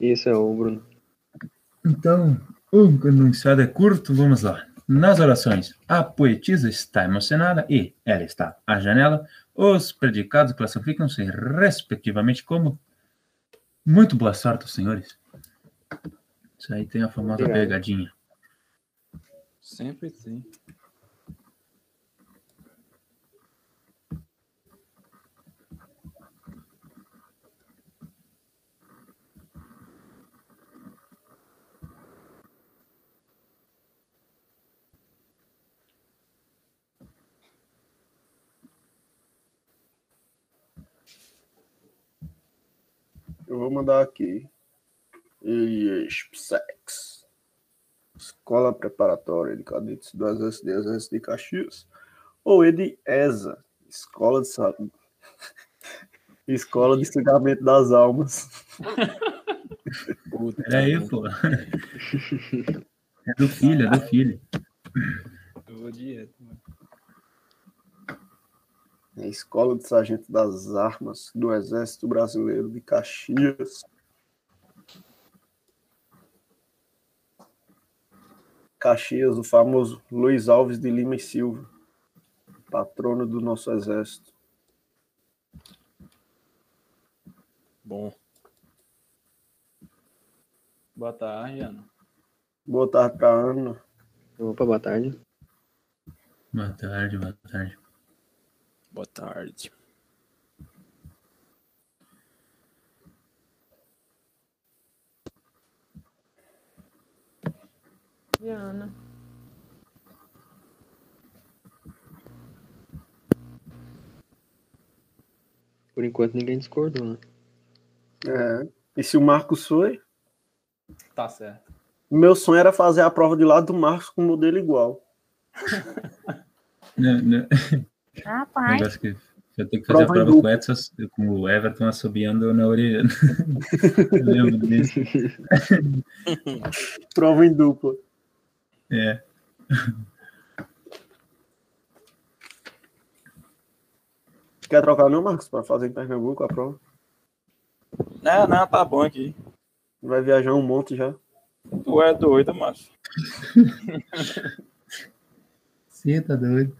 Isso é o Bruno. Então, o enunciado é curto, vamos lá. Nas orações, a poetisa está emocionada e ela está à janela. Os predicados classificam-se respectivamente como muito boa sorte, senhores. Isso aí tem a famosa pegadinha. Sempre tem. Eu vou mandar aqui. IESPSEX. Escola Preparatória de Cadetes do Exército de Exército de Caxias. Ou EDESA. Escola de Saúde. Escola de Cigamento das Almas. Puta, Peraí, pô. É do filho, é do filho. Eu vou direto, mano. É Escola de Sargento das Armas do Exército Brasileiro de Caxias. Caxias, o famoso Luiz Alves de Lima e Silva, patrono do nosso exército. Bom. Boa tarde, Ana. Boa tarde para Ana. Opa, boa tarde. Boa tarde, boa tarde. Boa tarde. Diana. Por enquanto ninguém discordou, né? É. E se o Marcos foi? Tá certo. Meu sonho era fazer a prova de lado do Marcos com um modelo igual. Não, não. Rapaz, Negócio que eu tenho que fazer a Prova em prova com o Edson, com o Everton assobiando na orelha. Eu lembro disso. Prova em dupla. É. Quer trocar não, Marcos, para fazer em Pernambuco a prova? Não, não, tá bom aqui. Vai viajar um monte já. Tu é doido, macho. Você tá doido.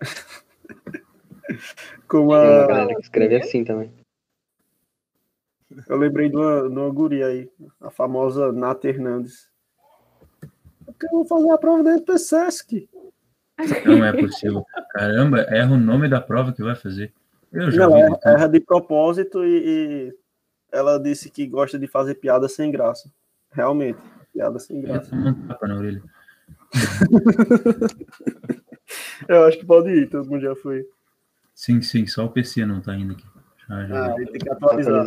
Como Tem uma a... galera que escreve assim também. Eu lembrei de uma, de uma guria aí, a famosa Nata Hernandes. Porque eu vou fazer a prova da EPSESC. Não é possível. Caramba, erra o nome da prova que vai fazer. Eu já vi. erra, erra de propósito e, e ela disse que gosta de fazer piada sem graça. Realmente, piada sem graça. um tapa na orelha. Eu acho que pode ir, todo mundo já foi. Sim, sim, só o PC não tá indo aqui. Já, já. Ah, aí tem que atualizar.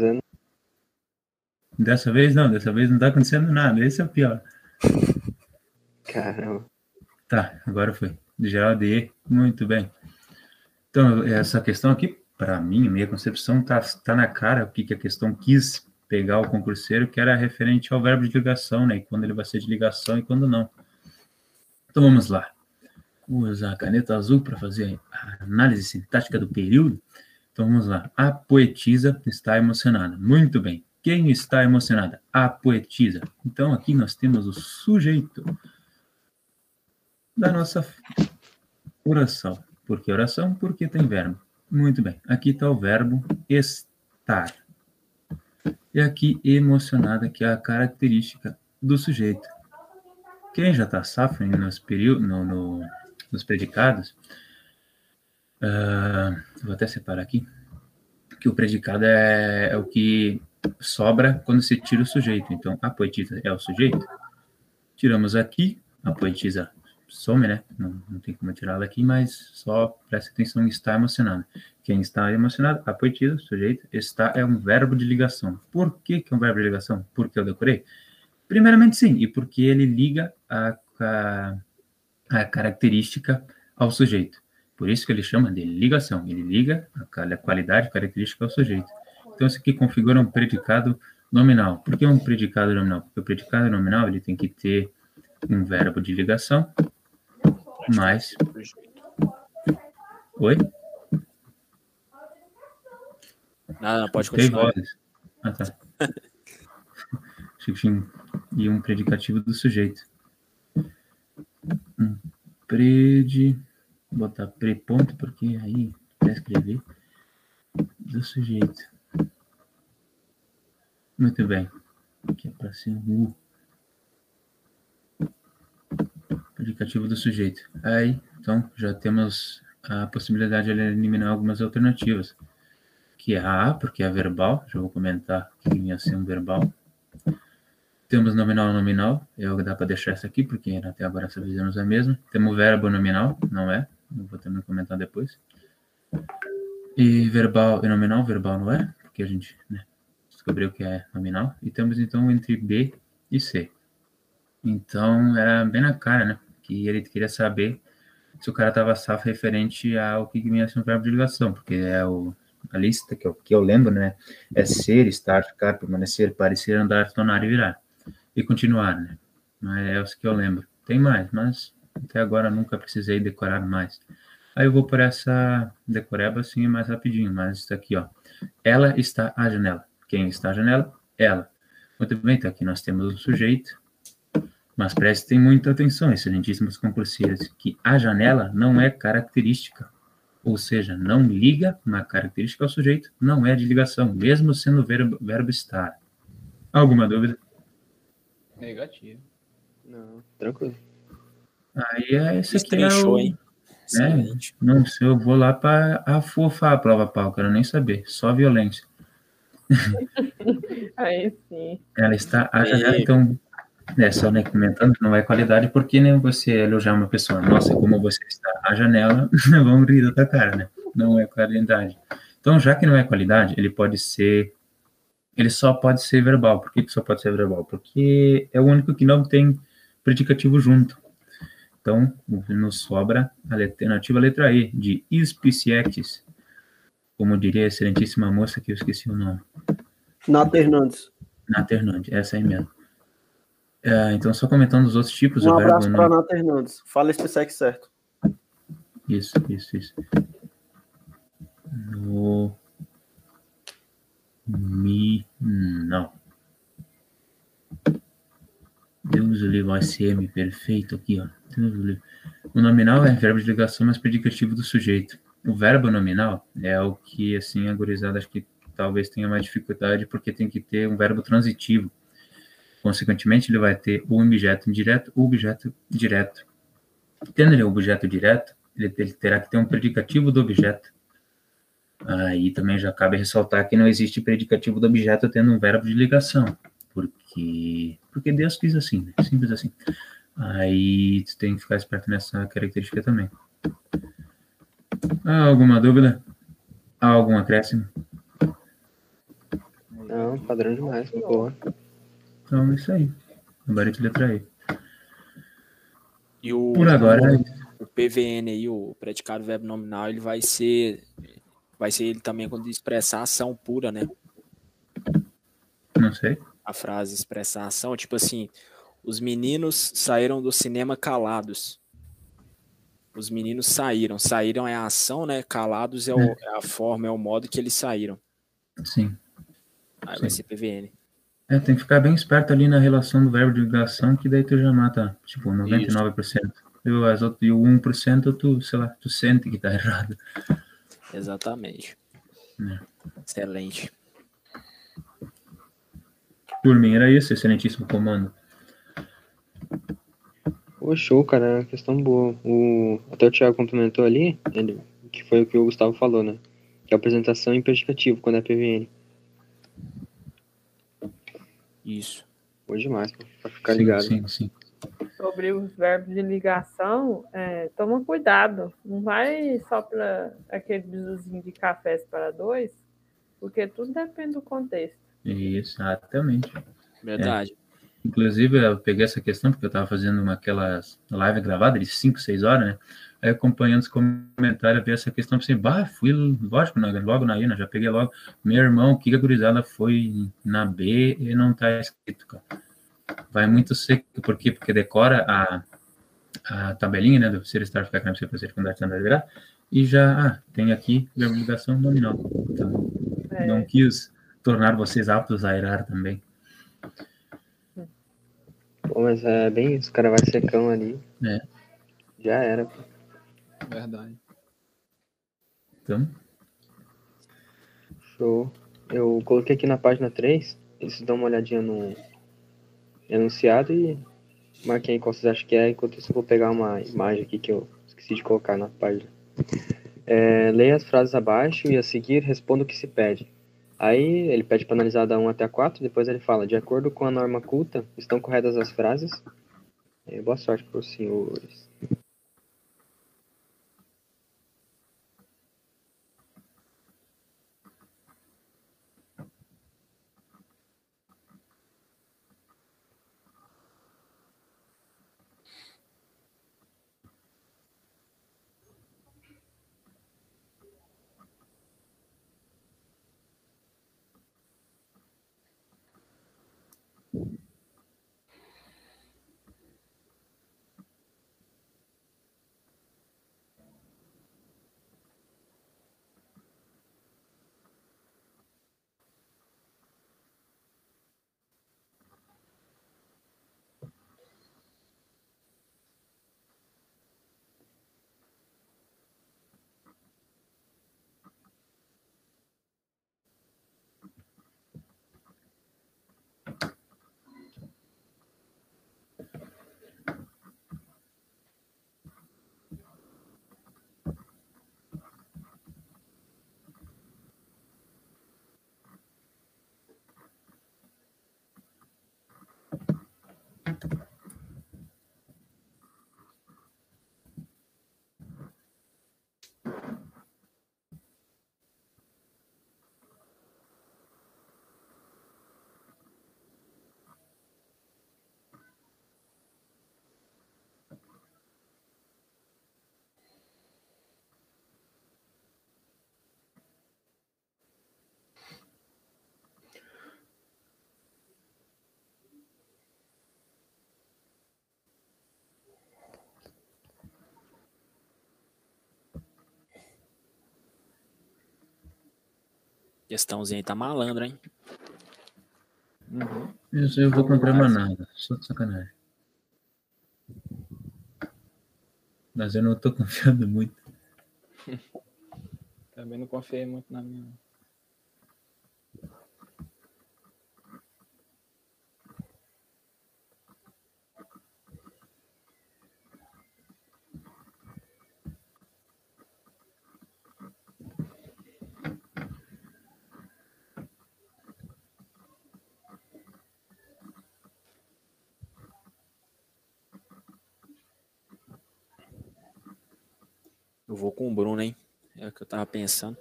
Dessa vez não, dessa vez não tá acontecendo nada. Esse é o pior. Caramba. Tá, agora foi. Já de muito bem. Então, essa questão aqui, para mim, minha concepção, tá, tá na cara o que, que a questão quis pegar o concurseiro, que era referente ao verbo de ligação, né? E quando ele vai ser de ligação e quando não. Então vamos lá. Vou usar a caneta azul para fazer a análise sintática do período. Então vamos lá. A poetisa está emocionada. Muito bem. Quem está emocionada? A poetisa. Então aqui nós temos o sujeito da nossa oração. Por que oração? Porque tem verbo. Muito bem. Aqui está o verbo estar. E aqui emocionada, que é a característica do sujeito. Quem já está safo nos, no, no, nos predicados, ah, vou até separar aqui, que o predicado é, é o que sobra quando se tira o sujeito. Então, a poetisa é o sujeito. Tiramos aqui, a poetisa some, né? Não, não tem como tirá-la aqui, mas só preste atenção, está emocionado. Quem está emocionado? A poetisa, o sujeito, está é um verbo de ligação. Por que, que é um verbo de ligação? Porque eu decorei? Primeiramente, sim, e porque ele liga a, a, a característica ao sujeito. Por isso que ele chama de ligação. Ele liga a qualidade característica ao sujeito. Então, isso aqui configura um predicado nominal. Por que um predicado nominal? Porque o predicado nominal ele tem que ter um verbo de ligação mais. Oi? Não, não, pode Tem continuar. vozes. Ah, tá. Tinha e um predicativo do sujeito. Um predi, vou botar preponto, porque aí para escrever do sujeito. Muito bem. Aqui é para ser U. Predicativo do sujeito. Aí, então, já temos a possibilidade de eliminar algumas alternativas. Que é a A, porque é verbal. Já vou comentar que ia ser um verbal. Temos nominal nominal. Eu dá para deixar essa aqui, porque até agora essa fizemos a mesma. Temos verbo nominal, não é. Eu vou também comentar depois. E verbal e nominal, verbal não é, porque a gente né, descobriu que é nominal. E temos então entre B e C. Então era bem na cara, né? Que ele queria saber se o cara estava safo referente ao que vinha um verbo de ligação, porque é o, a lista que eu, que eu lembro, né? É ser, estar, ficar, permanecer, parecer, andar, tornar e virar. E continuar, né? É o que eu lembro. Tem mais, mas até agora nunca precisei decorar mais. Aí eu vou por essa decoreba assim mais rapidinho, mas está aqui, ó. Ela está à janela. Quem está à janela? Ela. Muito bem, então aqui nós temos o sujeito, mas prestem muita atenção, excelentíssimos concurseiros, que a janela não é característica, ou seja, não liga uma característica ao sujeito, não é de ligação, mesmo sendo verbo, verbo estar. Alguma dúvida? Negativo. Não, tranquilo. Aí é esse aqui é Destrinchou, o... hein? É, não sei, eu vou lá para afofar a prova pau, quero nem saber, só violência. Aí sim. Ela está a janela, Aí. então, é, só né, comentando que não é qualidade, porque nem você elogiar uma pessoa, nossa, como você está à janela, vamos rir da tua cara, né? Não é qualidade. Então, já que não é qualidade, ele pode ser, ele só pode ser verbal. Por que, que só pode ser verbal? Porque é o único que não tem predicativo junto. Então, nos sobra a alternativa letra E, de ispicietes, como diria a excelentíssima moça que eu esqueci o nome. Nata Hernandes. Nata Hernandes, essa aí mesmo. É, então, só comentando os outros tipos, Um abraço para Nata Hernandes. Fala sexo certo. Isso, isso, isso. No. Mi. Não. Deus o livre, OSM, perfeito aqui, ó. O. O nominal é verbo de ligação, mas predicativo do sujeito. O verbo nominal é o que, assim, a gurizada acho que talvez tenha mais dificuldade, porque tem que ter um verbo transitivo. Consequentemente, ele vai ter o objeto indireto, o objeto direto. Tendo ele um objeto direto, ele, ele terá que ter um predicativo do objeto. Aí também já cabe ressaltar que não existe predicativo do objeto tendo um verbo de ligação, porque porque Deus quis assim, né? simples assim. Aí tu tem que ficar esperto nessa característica também. Há alguma dúvida? Há algum acréscimo? Não, padrão demais, boa. Então é isso aí. Gabarito letra E. E o, Por agora é o PVN aí, o predicado verbo nominal, ele vai ser vai ser ele também quando expressar ação pura, né? não sei. A frase expressar ação, tipo assim, os meninos saíram do cinema calados. Os meninos saíram, saíram é a ação, né? Calados é, o- é a forma, é o modo que eles saíram. Sim. Aí vai Sim. ser PVN. É, tem que ficar bem esperto ali na relação do verbo de ligação, que daí tu já mata, tipo, 99%. E o, as outras- e o 1% tu, sei lá, tu sente que tá errado. Exatamente. É. Excelente. Por mim era isso, excelentíssimo comando. Pô, show, cara, é uma questão boa. O... Até o Thiago complementou ali, ele... que foi o que o Gustavo falou, né? Que é apresentação em predicativo, quando é PVN. Isso. Boa demais, pra ficar sim, ligado. sim, sim. Sobre os verbos de ligação, é, toma cuidado. Não vai só para aquele bizuzinho de cafés para dois, porque tudo depende do contexto. Exatamente. Verdade. Inclusive, eu peguei essa questão porque eu estava fazendo uma, aquelas live gravada de 5, 6 horas, né? Aí acompanhando os comentários, eu vi essa questão, pensei, bah, fui, lógico, né, logo na INA, já peguei logo. Meu irmão, que a gurizada foi na B e não tá escrito, cara. Vai muito seco, por quê? Porque decora a, a tabelinha, né, do ser estar, ficar, ser, ser, secundário, standard, virar, e já, ah, tem aqui verbo de ligação nominal. Então, É, não quis tornar vocês aptos a irar também. Pô, mas é bem isso, o cara vai secão ali. É. Já era. pô. Verdade. Então, Show. Eu coloquei aqui na página 3. Vocês dão uma olhadinha no enunciado e marquem aí qual vocês acham que é. Enquanto isso, eu vou pegar uma imagem aqui que eu esqueci de colocar na página. É, leia as frases abaixo e a seguir responda o que se pede. Aí ele pede para analisar da 1 até a 4, depois ele fala, de acordo com a norma culta, estão corretas as frases? É, boa sorte para os senhores. Questãozinha aí tá malandro, hein? Uhum. isso eu vou comprar mais nada. Só de sacanagem. Mas eu não tô confiando muito. Também não confiei muito na minha. Bruno, hein? É o que eu tava pensando.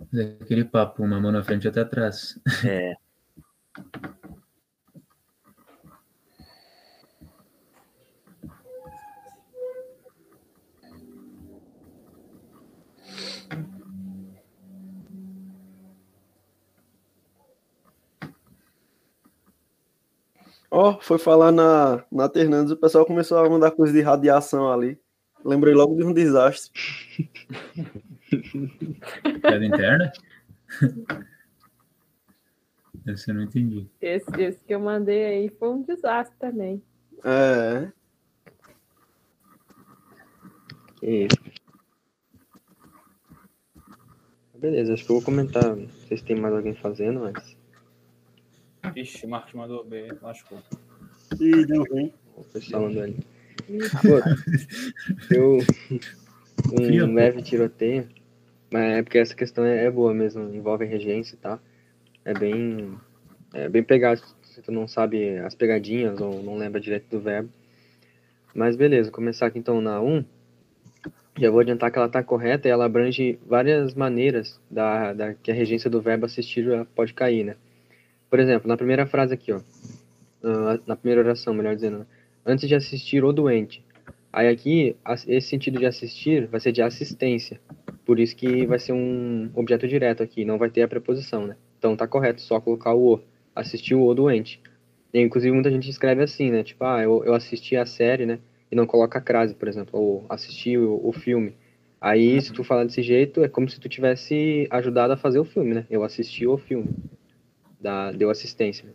Mas é aquele papo, uma mão na frente e outra atrás. É. Ó, foi falar na, na Ternandes, o pessoal começou a mandar coisa de radiação ali. Lembrei logo de um desastre. Piada interna? Essa eu não entendi. Esse, esse que eu mandei aí foi um desastre também. É, Que isso. Beleza, acho que eu vou comentar. Não sei se tem mais alguém fazendo, mas. Ixi, o Marcos mandou B, lascou. E deu ruim. Ali. Pô, eu. Um leve tiroteio. Mas é porque essa questão é, é boa mesmo, envolve regência e tal. É bem. É bem pegado se tu não sabe as pegadinhas ou não lembra direito do verbo. Mas beleza, começar aqui então na 1. Já vou adiantar que ela está correta e ela abrange várias maneiras da, da que a regência do verbo assistir pode cair, né? Por exemplo, na primeira frase aqui, ó. Ah, na primeira oração, melhor dizendo, né? antes de assistir o doente. Aí aqui, esse sentido de assistir vai ser de assistência. Por isso que vai ser um objeto direto aqui, não vai ter a preposição, né? Então tá correto só colocar o o. Assistiu o doente. E, inclusive muita gente escreve assim, né? Tipo, ah, eu, eu assisti a série, né? E não coloca a crase, por exemplo. Ou assisti o, o filme. Aí, se tu falar desse jeito, é como se tu tivesse ajudado a fazer o filme, né? Eu assisti o filme. Da, deu assistência.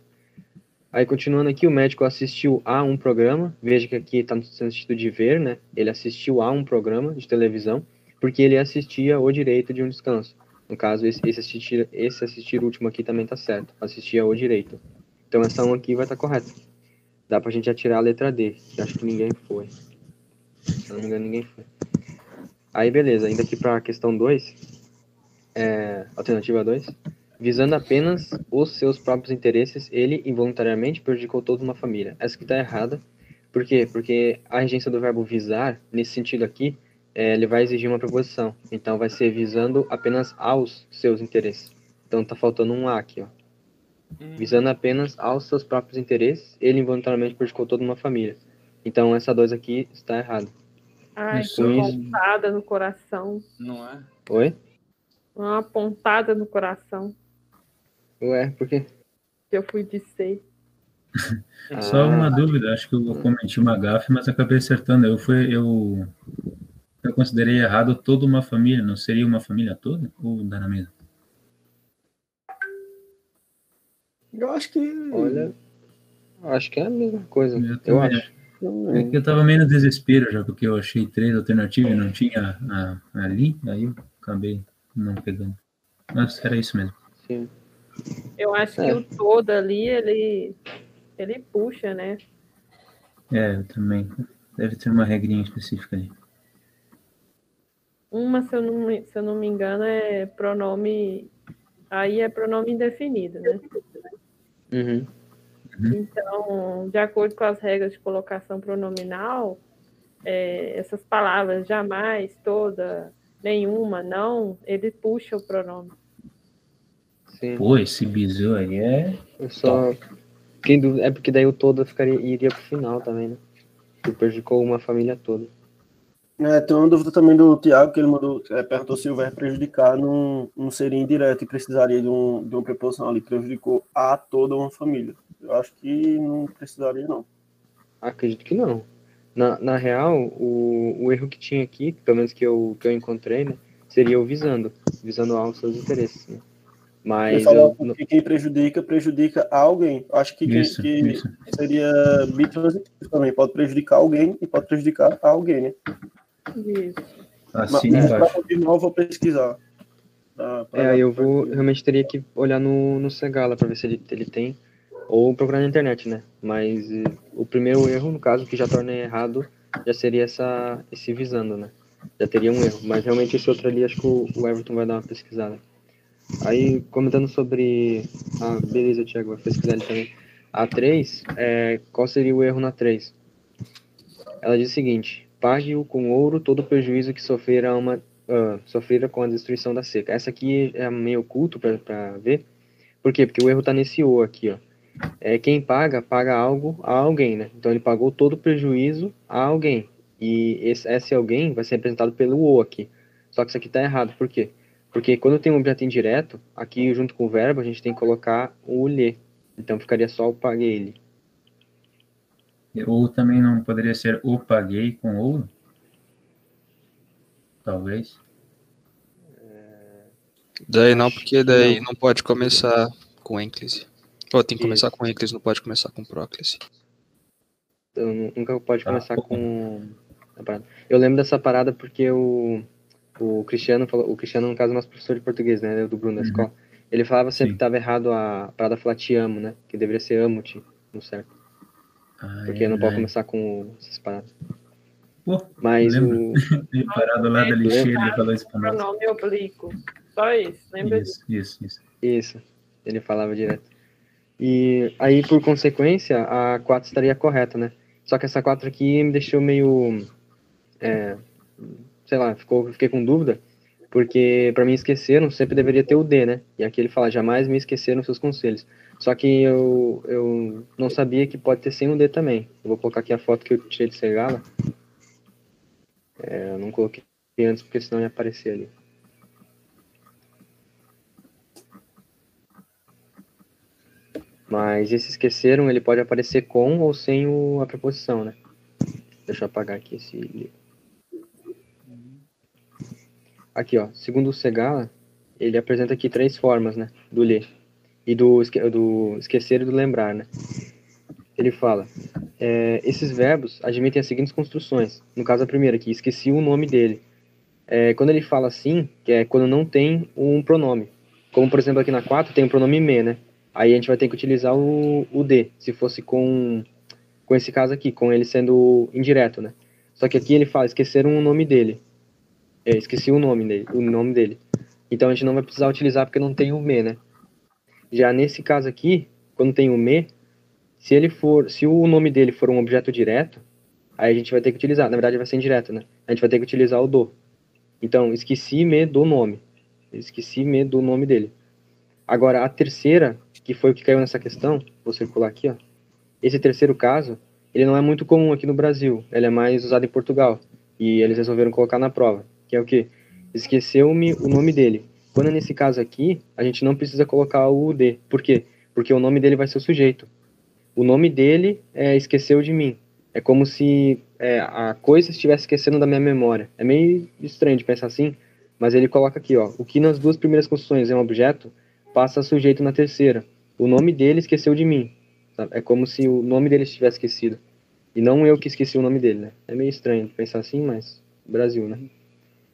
Aí, continuando aqui, o médico assistiu a um programa. Veja que aqui está no sentido de ver, né? Ele assistiu a um programa de televisão, porque ele assistia o direito de um descanso. No caso, esse, esse, assistir, esse assistir último aqui também tá certo. Assistia o direito. Então, essa 1 aqui vai estar tá correta. Dá pra gente atirar a letra D, que acho que ninguém foi. Se não me engano, ninguém foi. Aí, beleza. Indo aqui pra questão 2. É, alternativa 2. Visando apenas os seus próprios interesses, ele involuntariamente prejudicou toda uma família. Essa aqui tá errada. Por quê? Porque a regência do verbo visar, nesse sentido aqui, é, ele vai exigir uma preposição. Então vai ser visando apenas aos seus interesses. Então tá faltando um A aqui, ó. Hum. Visando apenas aos seus próprios interesses, ele involuntariamente prejudicou toda uma família. Então essa dois aqui está errada. Ai, que pontada no coração. Não é? Oi? Uma pontada no coração. Ué, por quê? Eu fui de ser. Só uma dúvida, acho que eu cometi uma gafe, mas acabei acertando. Eu fui, eu eu considerei errado toda uma família, não seria uma família toda? Ou dá na mesma? Eu acho que. Olha. Acho que é a mesma coisa. Eu, eu acho. É que eu tava menos desespero já, porque eu achei três alternativas e não tinha a, a, ali, aí eu acabei não pegando. Mas era isso mesmo. Sim. Eu acho é. que o todo ali, ele, ele puxa, né? É, eu também. Deve ter uma regrinha específica ali. Uma, se eu não, me, se eu não me engano, é pronome. Aí é pronome indefinido, né? Uhum. Então, de acordo com as regras de colocação pronominal, é, essas palavras jamais, toda, nenhuma, não, ele puxa o pronome. Sim. Pô, esse bizu aí é. Eu só. Quem dúvida, é porque daí o todo ficaria, iria pro final também, né? Que prejudicou uma família toda. É, tem uma dúvida também do Tiago, que ele mandou, é, perguntou se o verbo prejudicar não, não seria indireto e precisaria de, um, de uma preposição ali. Prejudicou a toda uma família. Eu acho que não precisaria, não. Acredito que não. Na, na real, o, o erro que tinha aqui, pelo menos que eu, que eu encontrei, né, seria o visando, visando aos seus interesses. Né? Mas eu, que quem prejudica, prejudica a alguém. Acho que, isso, que, isso. seria bitransitivo também. Pode prejudicar alguém e pode prejudicar a alguém, né? Isso. Assim Mas, para continuar, eu vou pesquisar. Pra, pra é, eu vou realmente teria que olhar no, no Segala para ver se ele, ele tem, ou procurar na internet, né? Mas eh, o primeiro erro, no caso, que já torna errado, já seria essa, esse visando, né? Já teria um erro. Mas realmente esse outro ali, acho que o, o Everton vai dar uma pesquisada. Aí, comentando sobre. Ah, beleza, Thiago, vai pesquisar ali também. A 3, é, qual seria o erro na 3? Ela diz o seguinte: pague-o com ouro todo o prejuízo que sofrera, uma, uh, sofrera com a destruição da seca. Essa aqui é meio oculto para ver. Por quê? Porque o erro está nesse O aqui, ó. É, quem paga, paga algo a alguém, né? Então ele pagou todo o prejuízo a alguém. E esse, esse alguém vai ser representado pelo O aqui. Só que isso aqui está errado. Por quê? Porque quando tem um objeto indireto, aqui junto com o verbo, a gente tem que colocar o lhe. Então ficaria só o paguei ele. Ou também não poderia ser o paguei com ouro? Talvez. Daí não, porque daí não pode começar com ênclise. Ou tem que começar com ênclise, não pode começar com próclise. Então, nunca pode ah, começar ah, com. Eu lembro dessa parada porque o, o Cristiano falou. O Cristiano, no caso, é nosso professor de português, né? Do Bruno da uhum. escola. Ele falava sempre Sim. que estava errado a parada falar te amo, né? Que deveria ser amo-te, no certo. Ah, Porque é, não pode começar com essas paradas. Pô, Mas o. Ele parado lá da lixeira ele falou isso pra nós. Pronome oblíquo. Só isso, lembra isso, disso? Isso, isso. Isso, ele falava direto. E aí, por consequência, a 4 estaria correta, né? Só que essa 4 aqui me deixou meio. É, sei lá, ficou, fiquei com dúvida, porque para mim esqueceram sempre deveria ter o D, né? E aqui ele fala: jamais me esqueceram seus conselhos. Só que eu, eu não sabia que pode ter sem um D também. Eu vou colocar aqui a foto que eu tirei de Segala. É, eu não coloquei antes porque senão ia aparecer ali. Mas esse esqueceram, ele pode aparecer com ou sem o, a preposição, né? Deixa eu apagar aqui esse livro. Aqui, ó, segundo o Segala, ele apresenta aqui três formas, né, do ler e do, do esquecer e do lembrar, né. Ele fala, é, esses verbos admitem as seguintes construções. No caso, a primeira aqui, esqueci o nome dele. É, quando ele fala assim, que é quando não tem um pronome. Como, por exemplo, aqui na 4 tem o pronome me, né? Aí a gente vai ter que utilizar o, o de, se fosse com, com esse caso aqui, com ele sendo indireto, né? Só que aqui ele fala, esqueceram o nome dele. É, esqueci o nome dele, o nome dele. Então a gente não vai precisar utilizar porque não tem o me, né? Já nesse caso aqui, quando tem o me, se ele for, se o nome dele for um objeto direto, aí a gente vai ter que utilizar, na verdade vai ser indireto, né? A gente vai ter que utilizar o do. Então, esqueci-me do nome. Esqueci-me do nome dele. Agora, a terceira, que foi o que caiu nessa questão, vou circular aqui, ó. Esse terceiro caso, ele não é muito comum aqui no Brasil. Ele é mais usado em Portugal. E eles resolveram colocar na prova. Que é o quê? Esqueceu-me o nome dele. Quando nesse caso aqui, a gente não precisa colocar o de. Por quê? Porque o nome dele vai ser o sujeito. O nome dele é esqueceu de mim. É como se é, a coisa estivesse esquecendo da minha memória. É meio estranho de pensar assim, mas ele coloca aqui, ó, o que nas duas primeiras construções é um objeto, passa a sujeito na terceira. O nome dele esqueceu de mim. sabe? É como se o nome dele estivesse esquecido. E não eu que esqueci o nome dele, né? É meio estranho pensar assim, mas Brasil, né?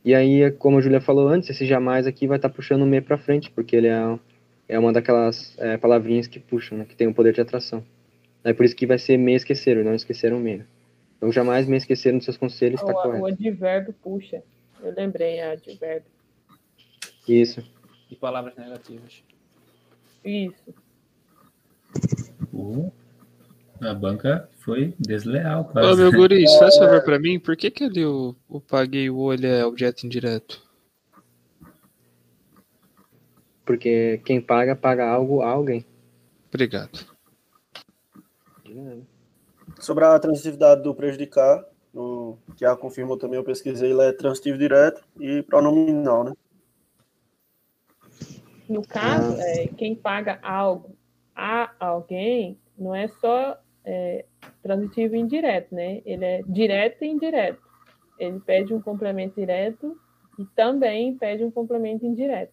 E aí, como a Julia falou antes, esse jamais aqui vai estar puxando o me pra frente, porque ele é, é uma daquelas é, palavrinhas que puxam, né? Que tem o poder de atração. É por isso que vai ser me esqueceram, não esqueceram me. né? Então jamais me esqueceram dos seus conselhos, está O, o correto. advérbio puxa. Eu lembrei, é advérbio. Isso. E palavras negativas. Isso. O- a banca foi desleal, quase. Ô, meu guri, faz favor pra mim, por que que ali o, o paguei o olho é objeto indireto? Porque quem paga, paga algo a alguém. Obrigado. Sobre a transitividade do prejudicar, o que a confirmou também, eu pesquisei, ele é transitivo direto e pronominal, né? No caso, é, quem paga algo a alguém não é só é, transitivo e indireto, né? Ele é direto e indireto. Ele pede um complemento direto e também pede um complemento indireto.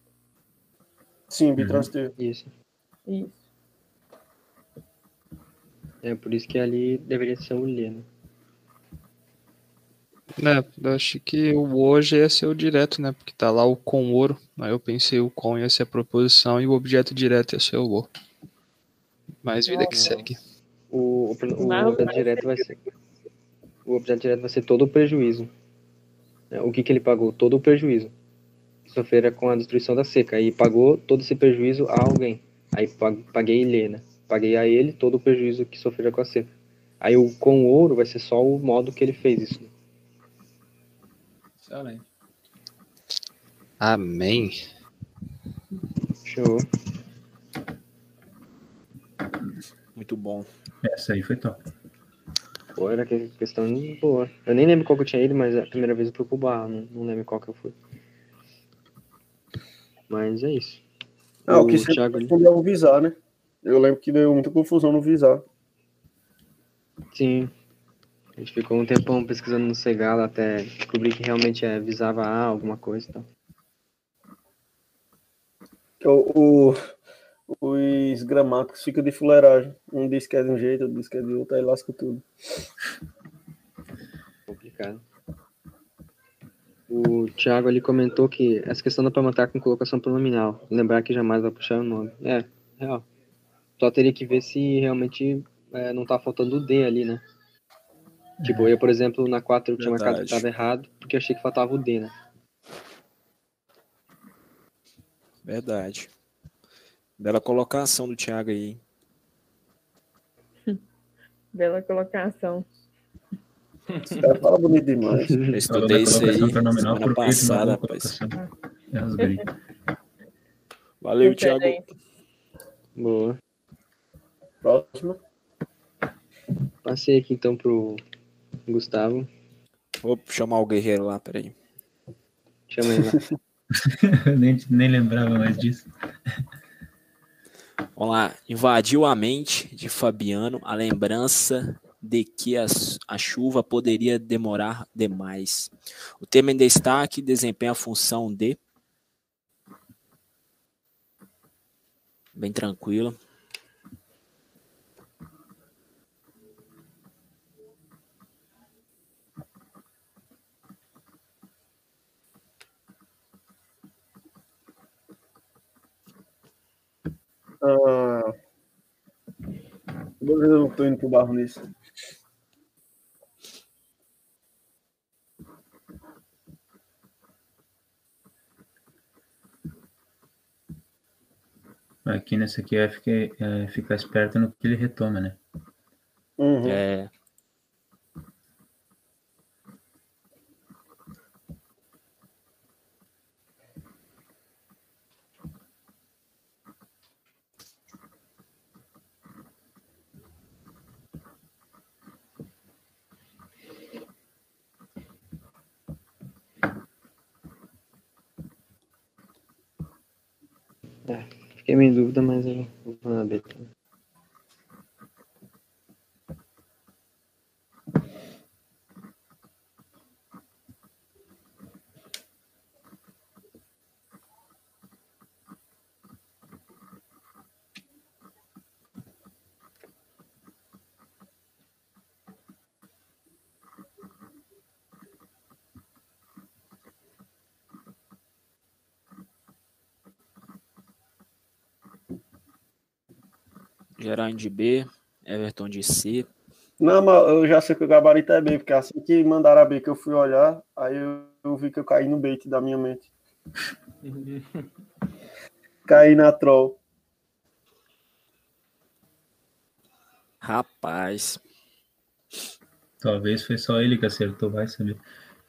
Sim, bitransitivo. Isso. Isso. É por isso que ali deveria ser o lê, né? Né, eu acho que o hoje ia ser o direto, né? Porque tá lá o com ouro. Aí eu pensei o com ia ser a proposição e o objeto direto ia ser o o. Mais vida que Não. segue. O, o, o objeto direto vai ser. O objeto direto vai ser todo o prejuízo. É, O que, que ele pagou? Todo o prejuízo. Que sofrera com a destruição da seca. Aí pagou todo esse prejuízo a alguém. Aí pa- paguei ele, né? Paguei a ele todo o prejuízo que sofrera com a seca. Aí o com ouro vai ser só o modo que ele fez isso. Excelente. Amém. Show. Muito bom. Essa aí foi top. Pô, era que- questão boa. Eu nem lembro qual que eu tinha ido, mas a primeira vez eu fui pro bar, não, não lembro qual que eu fui. Mas é isso. Ah, o que sempre Thiago é o visar, né? Eu lembro que deu muita confusão no visar. Sim. A gente ficou um tempão pesquisando no Segala até descobrir que realmente é, visava A, alguma coisa e tal. O, o- os gramáticos ficam de fuleiragem. Um diz que é de um jeito, outro diz que é de outro, aí lasca tudo. Complicado. O Thiago ali comentou que essa questão dá pra matar com colocação pronominal. Lembrar que jamais vai puxar o nome. É, real. Só teria que ver se realmente é, não tá faltando o D ali, né? Tipo, eu, por exemplo, na 4 eu tinha marcado que Verdade. tava errado, porque achei que faltava o D, né? Verdade. Bela colocação do Thiago aí. Bela colocação. Cara fala bonito demais. Eu estudei isso aí semana passada, rapaz. É. Valeu, Thiago. Boa. Próximo. Passei aqui então pro Gustavo. Vou chamar o guerreiro lá, peraí. Chama ele lá. Eu nem, nem lembrava mais disso. Vamos lá. Invadiu a mente de Fabiano a lembrança de que a, a chuva poderia demorar demais. O termo em destaque desempenha a função de. Bem tranquilo. Ah, eu tô indo pro barro nisso. Aqui nessa aqui é ficar, é ficar esperto no que ele retoma, né? Uhum. É, Fiquei meio em dúvida, mas eu vou na B. também. Gerard de B, Everton de C. Não, mas eu já sei que o gabarito é B, porque assim que mandaram a B que eu fui olhar, aí eu, eu vi que eu caí no bait da minha mente. Caí na troll. Rapaz, Talvez foi só ele que acertou, vai saber.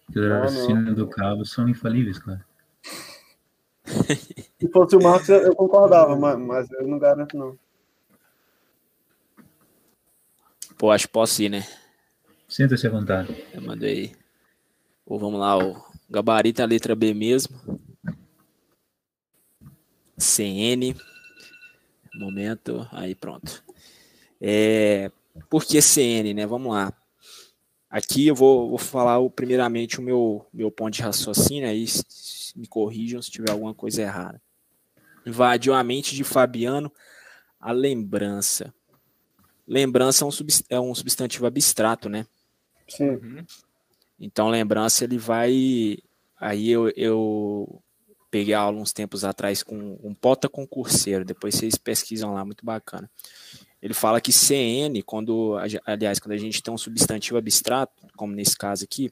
Os não. raciocínios do cabo são infalíveis, cara. Se fosse o Marcos, eu, eu concordava, mas, mas eu não garanto, não. Pô, acho que posso ir, né? Sinta-se à vontade. Eu mandei. Ou vamos lá, o gabarito é a letra B mesmo. CN. Momento. Aí pronto. É, por que CN, né? Vamos lá. Aqui eu vou, vou falar o- primeiramente o meu, meu ponto de raciocínio, aí me corrijam se tiver alguma coisa errada. Invadiu a mente de Fabiano a lembrança. Lembrança é um, é um substantivo abstrato, né? Sim. Então, lembrança, ele vai. Aí eu, eu peguei aula uns tempos atrás com um pota concurseiro, depois vocês pesquisam lá, muito bacana. Ele fala que CN, quando, aliás, quando a gente tem um substantivo abstrato, como nesse caso aqui,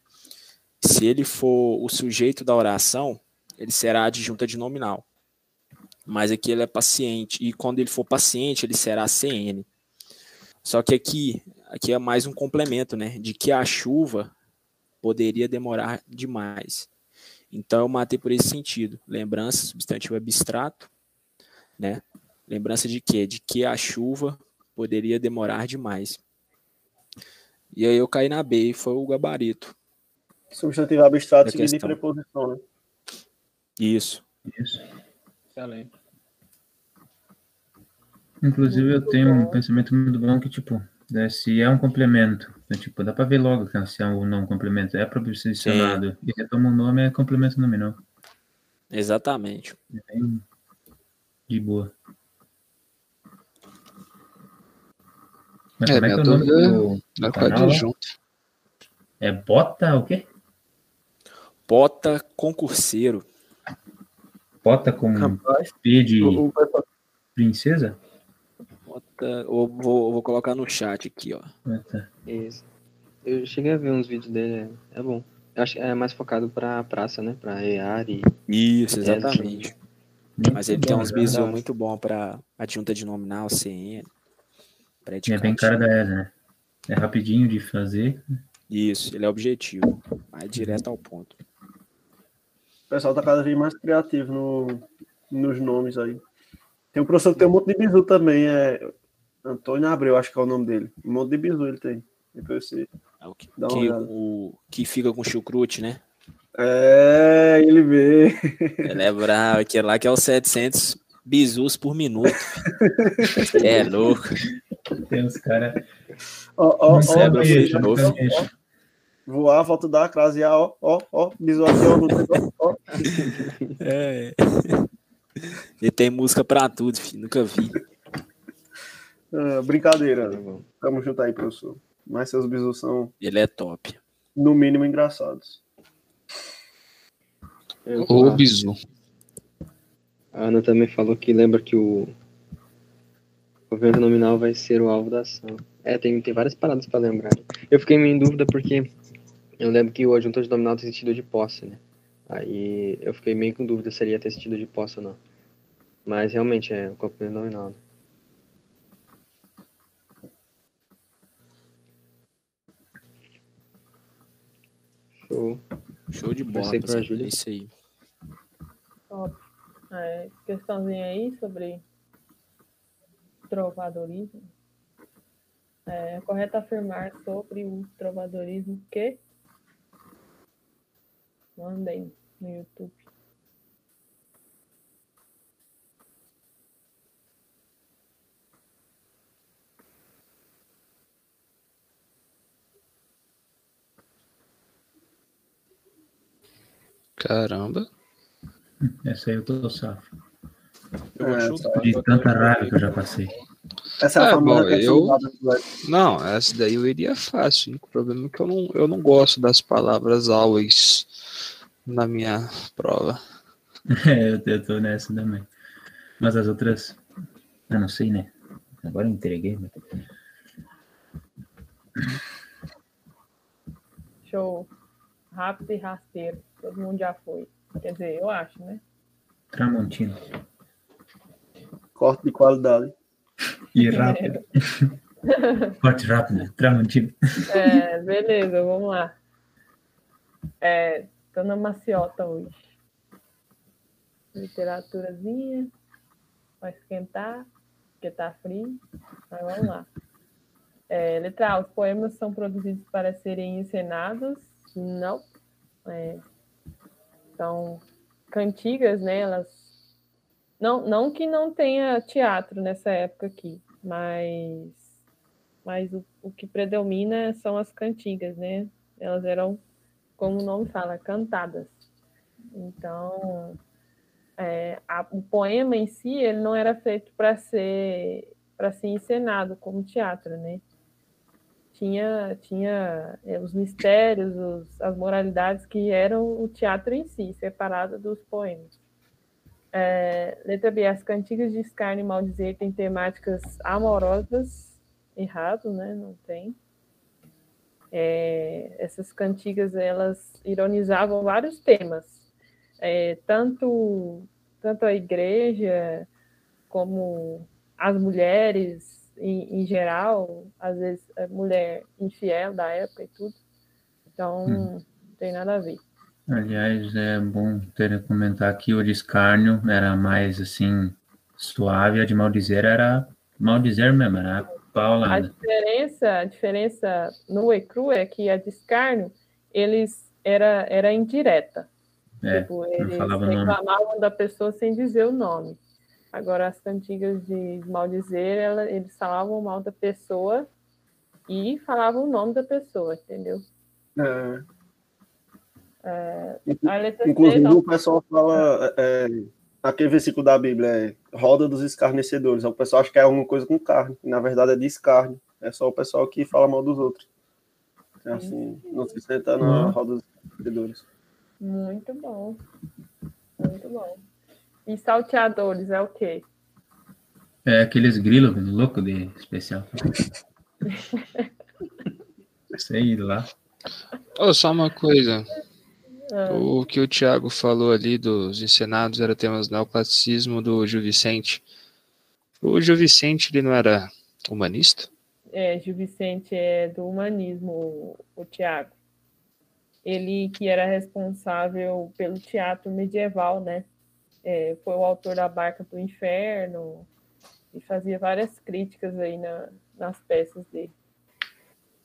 se ele for o sujeito da oração, ele será adjunta de nominal. Mas aqui ele é paciente, e quando ele for paciente, ele será CN. Só que aqui, aqui é mais um complemento, né? De que a chuva poderia demorar demais. Então eu matei por esse sentido. Lembrança, substantivo abstrato, né? Lembrança de quê? De que a chuva poderia demorar demais. E aí eu caí na B e foi o gabarito. Substantivo abstrato seguido de preposição, né? Isso. Isso. Excelente. Inclusive, eu tenho um pensamento muito bom que, tipo, né, se é um complemento, né, tipo, dá pra ver logo que se é um ou não complemento, é proposicionado e retoma o nome, é complemento nominal. Exatamente. É de boa. Mas É, como é que é o nome do, do Vai com canal? É Bota o quê? Pota concurseiro. Bota com Rapaz, P de o, o pessoal- princesa? Eu vou, eu vou colocar no chat aqui, ó. Ah, tá. Isso. Eu cheguei a ver uns vídeos dele, é, é bom. Eu acho que é mais focado pra praça, né? Pra EAR e. Isso, É, exatamente. Muito Mas ele tem uns né? bizu muito bom para adjunta de nominal, CN. É bem cara da ESA, né? É rapidinho de fazer. Isso, ele é objetivo. Vai direto ao ponto. o pessoal tá cada vez mais criativo no, nos nomes aí. Tem um professor que tem um monte de bizu também, é Antônio Abreu, acho que é o nome dele. Um monte de bizu ele tem. Depois você... É o que, Dá uma que, olhada. o, que fica com chucrute, né? É, ele vê. Ele é bravo, aquele lá que é os 700 bizus por minuto. é louco. Tem uns caras Ó, ó, ó, voar, volta da crasear, ó, ó, ó, bisu aqui, ó, ó. É. Ele tem música pra tudo, filho. Nunca vi. Ah, brincadeira. Tá. Tamo junto aí, professor. Mas seus bisus são, Ele é top. no mínimo, engraçados. Eu Ô, gosto. bizu. A Ana também falou que lembra que o governo nominal vai ser o alvo da ação. É, tem, tem várias paradas pra lembrar. Eu fiquei meio em dúvida porque eu lembro que o adjuntor de nominal tem sentido de posse, né? Aí eu fiquei meio com dúvida se ele ia ter sentido de posse ou não. Mas realmente é o complemento nominal. né? Show. Show de bola. É isso aí. Top. É, questãozinha aí sobre trovadorismo. É correto afirmar sobre o trovadorismo que mandem no YouTube. Caramba. Essa aí eu tô safo. Eu É, chutar. De tanta raiva que eu já passei. Essa é É, bom, eu-. Não, essa daí eu iria fácil. O único problema é que eu não, eu não gosto das palavras always na minha prova. É, eu, eu tô nessa também. Mas as outras, eu não sei, né? Agora eu entreguei, mas... Show. Rápido e rasteiro. Todo mundo já foi. Quer dizer, eu acho, né? Tramontina. Corte de qualidade. E rápido. Corte rápido. Tramontina. É, beleza, vamos lá. É, tô na maciota hoje. Literaturazinha. Vai esquentar, porque tá frio. Mas vamos lá. É, letra A, os poemas são produzidos para serem encenados? Não. É, são cantigas, né? Elas. Não, não que não tenha teatro nessa época aqui, mas mas o, o que predomina são as cantigas, né? Elas eram, como o nome fala, cantadas. Então, é, a- o poema em si, ele não era feito para ser para ser encenado como teatro, né? Tinha, tinha é, os mistérios, os- as moralidades que eram o teatro em si, separado dos poemas. É, letra B, as cantigas de escárnio e maldizer têm temáticas amorosas errado, né? Não tem. É, essas cantigas elas ironizavam vários temas, É, tanto tanto a igreja como as mulheres em, em geral, às vezes a mulher infiel da época e tudo. Então não tem nada a ver. Aliás, é bom ter comentar que o escárnio era mais assim suave, a de maldizer era maldizer mesmo, era A paulada. diferença, a diferença no e cru é que a de escárnio eles era era indireta. É, Tipo, eles falava nome. reclamavam da pessoa sem dizer o nome. Agora, as cantigas de maldizer, ela, eles falavam mal da pessoa e falavam o nome da pessoa, entendeu? É, C, inclusive, não. o pessoal fala. É, aquele versículo da Bíblia é roda dos escarnecedores. O pessoal acha que é alguma coisa com carne. Na verdade, é de escárnio. É só o pessoal que fala mal dos outros. É assim, não se você tá na Uhum. roda dos escarnecedores. Muito bom. Muito bom. E salteadores é o quê? É aqueles grilos louco de especial. Sei lá. Ô, só uma coisa. Ah, O que o Thiago falou ali dos encenados era temas do neoclassicismo do Gil Vicente. O Gil Vicente, ele não era humanista? é, Gil Vicente é do humanismo, o, o Tiago. Ele que era responsável pelo teatro medieval, né? É, foi o autor da Barca do Inferno e fazia várias críticas aí na- nas peças dele.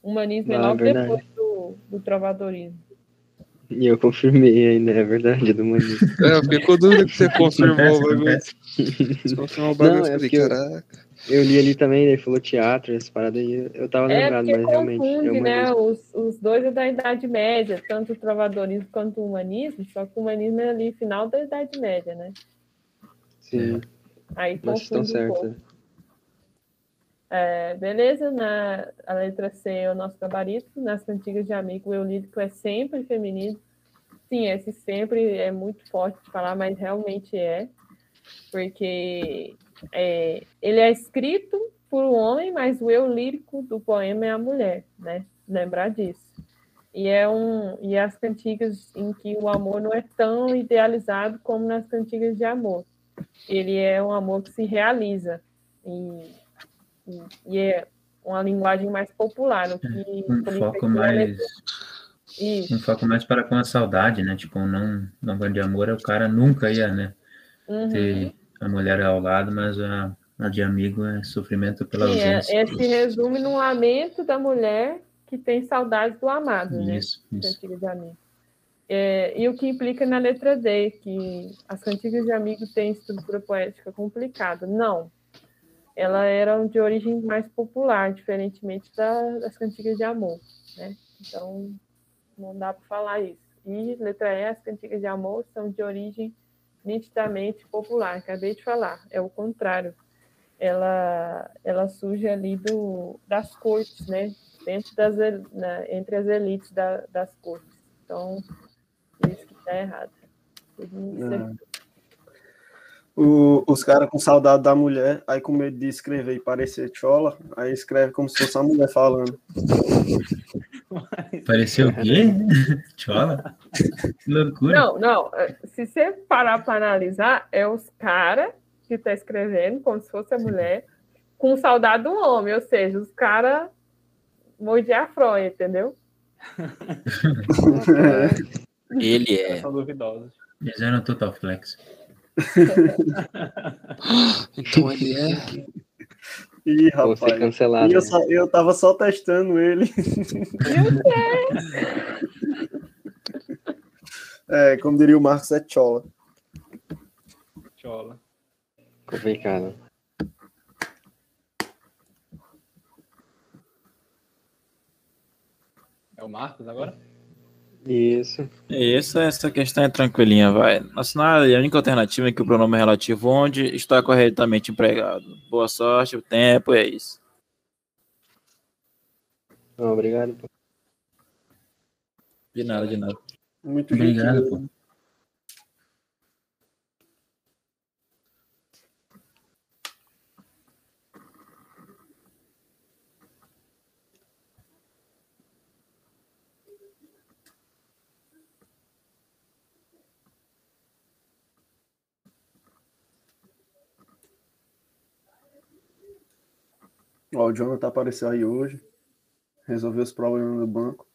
Humanismo é Ah, logo verdade. depois do, do trovadorismo. E eu confirmei ainda, é verdade, do Mani. É, eu fiquei com dúvida que você confirmou o bagulho. Você confirmou o bagulho, Não, eu é falei, caraca. Eu li ali também, ele falou teatro, essa parada aí. Eu tava É, lembrado, mas realmente. é confunde, né? humanismo. Os, os dois é da Idade Média, tanto o trovadorismo quanto o humanismo, só que o humanismo é ali final da Idade Média, né? Sim, Aí mas estão confunde um certos. É, beleza, na a letra C é o nosso gabarito. Nas cantigas de amigo, o eu lírico é sempre feminino. Sim, esse sempre é muito forte de falar, mas realmente é. Porque é, ele é escrito por um homem, mas o eu lírico do poema é a mulher, né? Lembrar disso. E, é um, e as cantigas em que o amor não é tão idealizado como nas cantigas de amor. Ele é um amor que se realiza. E e- e é uma linguagem mais popular, no que Um por isso foco que mais. Isso. Um foco mais para com a saudade, né? Tipo, não, não de amor, o cara nunca ia, né? Uhum. Ter a mulher ao lado, mas a, a de amigo é sofrimento pela Sim, é, ausência. esse resume no lamento da mulher que tem saudades do amado, né? Isso, isso. Cantiga de amigo. É, e o que implica na letra D, que as cantigas de amigo têm estrutura poética complicada. Não. Elas eram de origem mais popular, diferentemente da- das cantigas de amor, né? Então, não dá para falar isso. E letra E, as cantigas de amor são de origem nitidamente popular. Acabei de falar, é o contrário. Ela, ela surge ali do, das cortes, né? Dentro das, na- entre as elites da- das cortes. Então, isso que está errado. Tudo É. O- os caras com saudade da mulher, aí com medo de escrever e parecer chola, aí escreve como se fosse a mulher falando. Pareceu o quê? Chola? Que loucura. Não, não. é, Se você parar para analisar, é os caras que está escrevendo, como se fosse a mulher, com saudade do homem, ou seja, os caras mordiam a fronha, entendeu? Ele é. São duvidosos. Eles eram total flex. Então ele é. Ih, Vou ser rapaz. cancelado. Eu, né? só- eu tava só testando ele. É, como diria o Marcos, é chola. Chola. Complicado. É o Marcos agora? Isso. Isso, essa questão é tranquilinha, vai. Nacional é a única alternativa é que o pronome é relativo onde está corretamente empregado. Boa sorte, o tempo, é isso. Não, obrigado. pô. De nada, de nada. Muito Obrigado, pô. Ó, o Jonathan apareceu aí hoje. Resolveu os problemas do banco.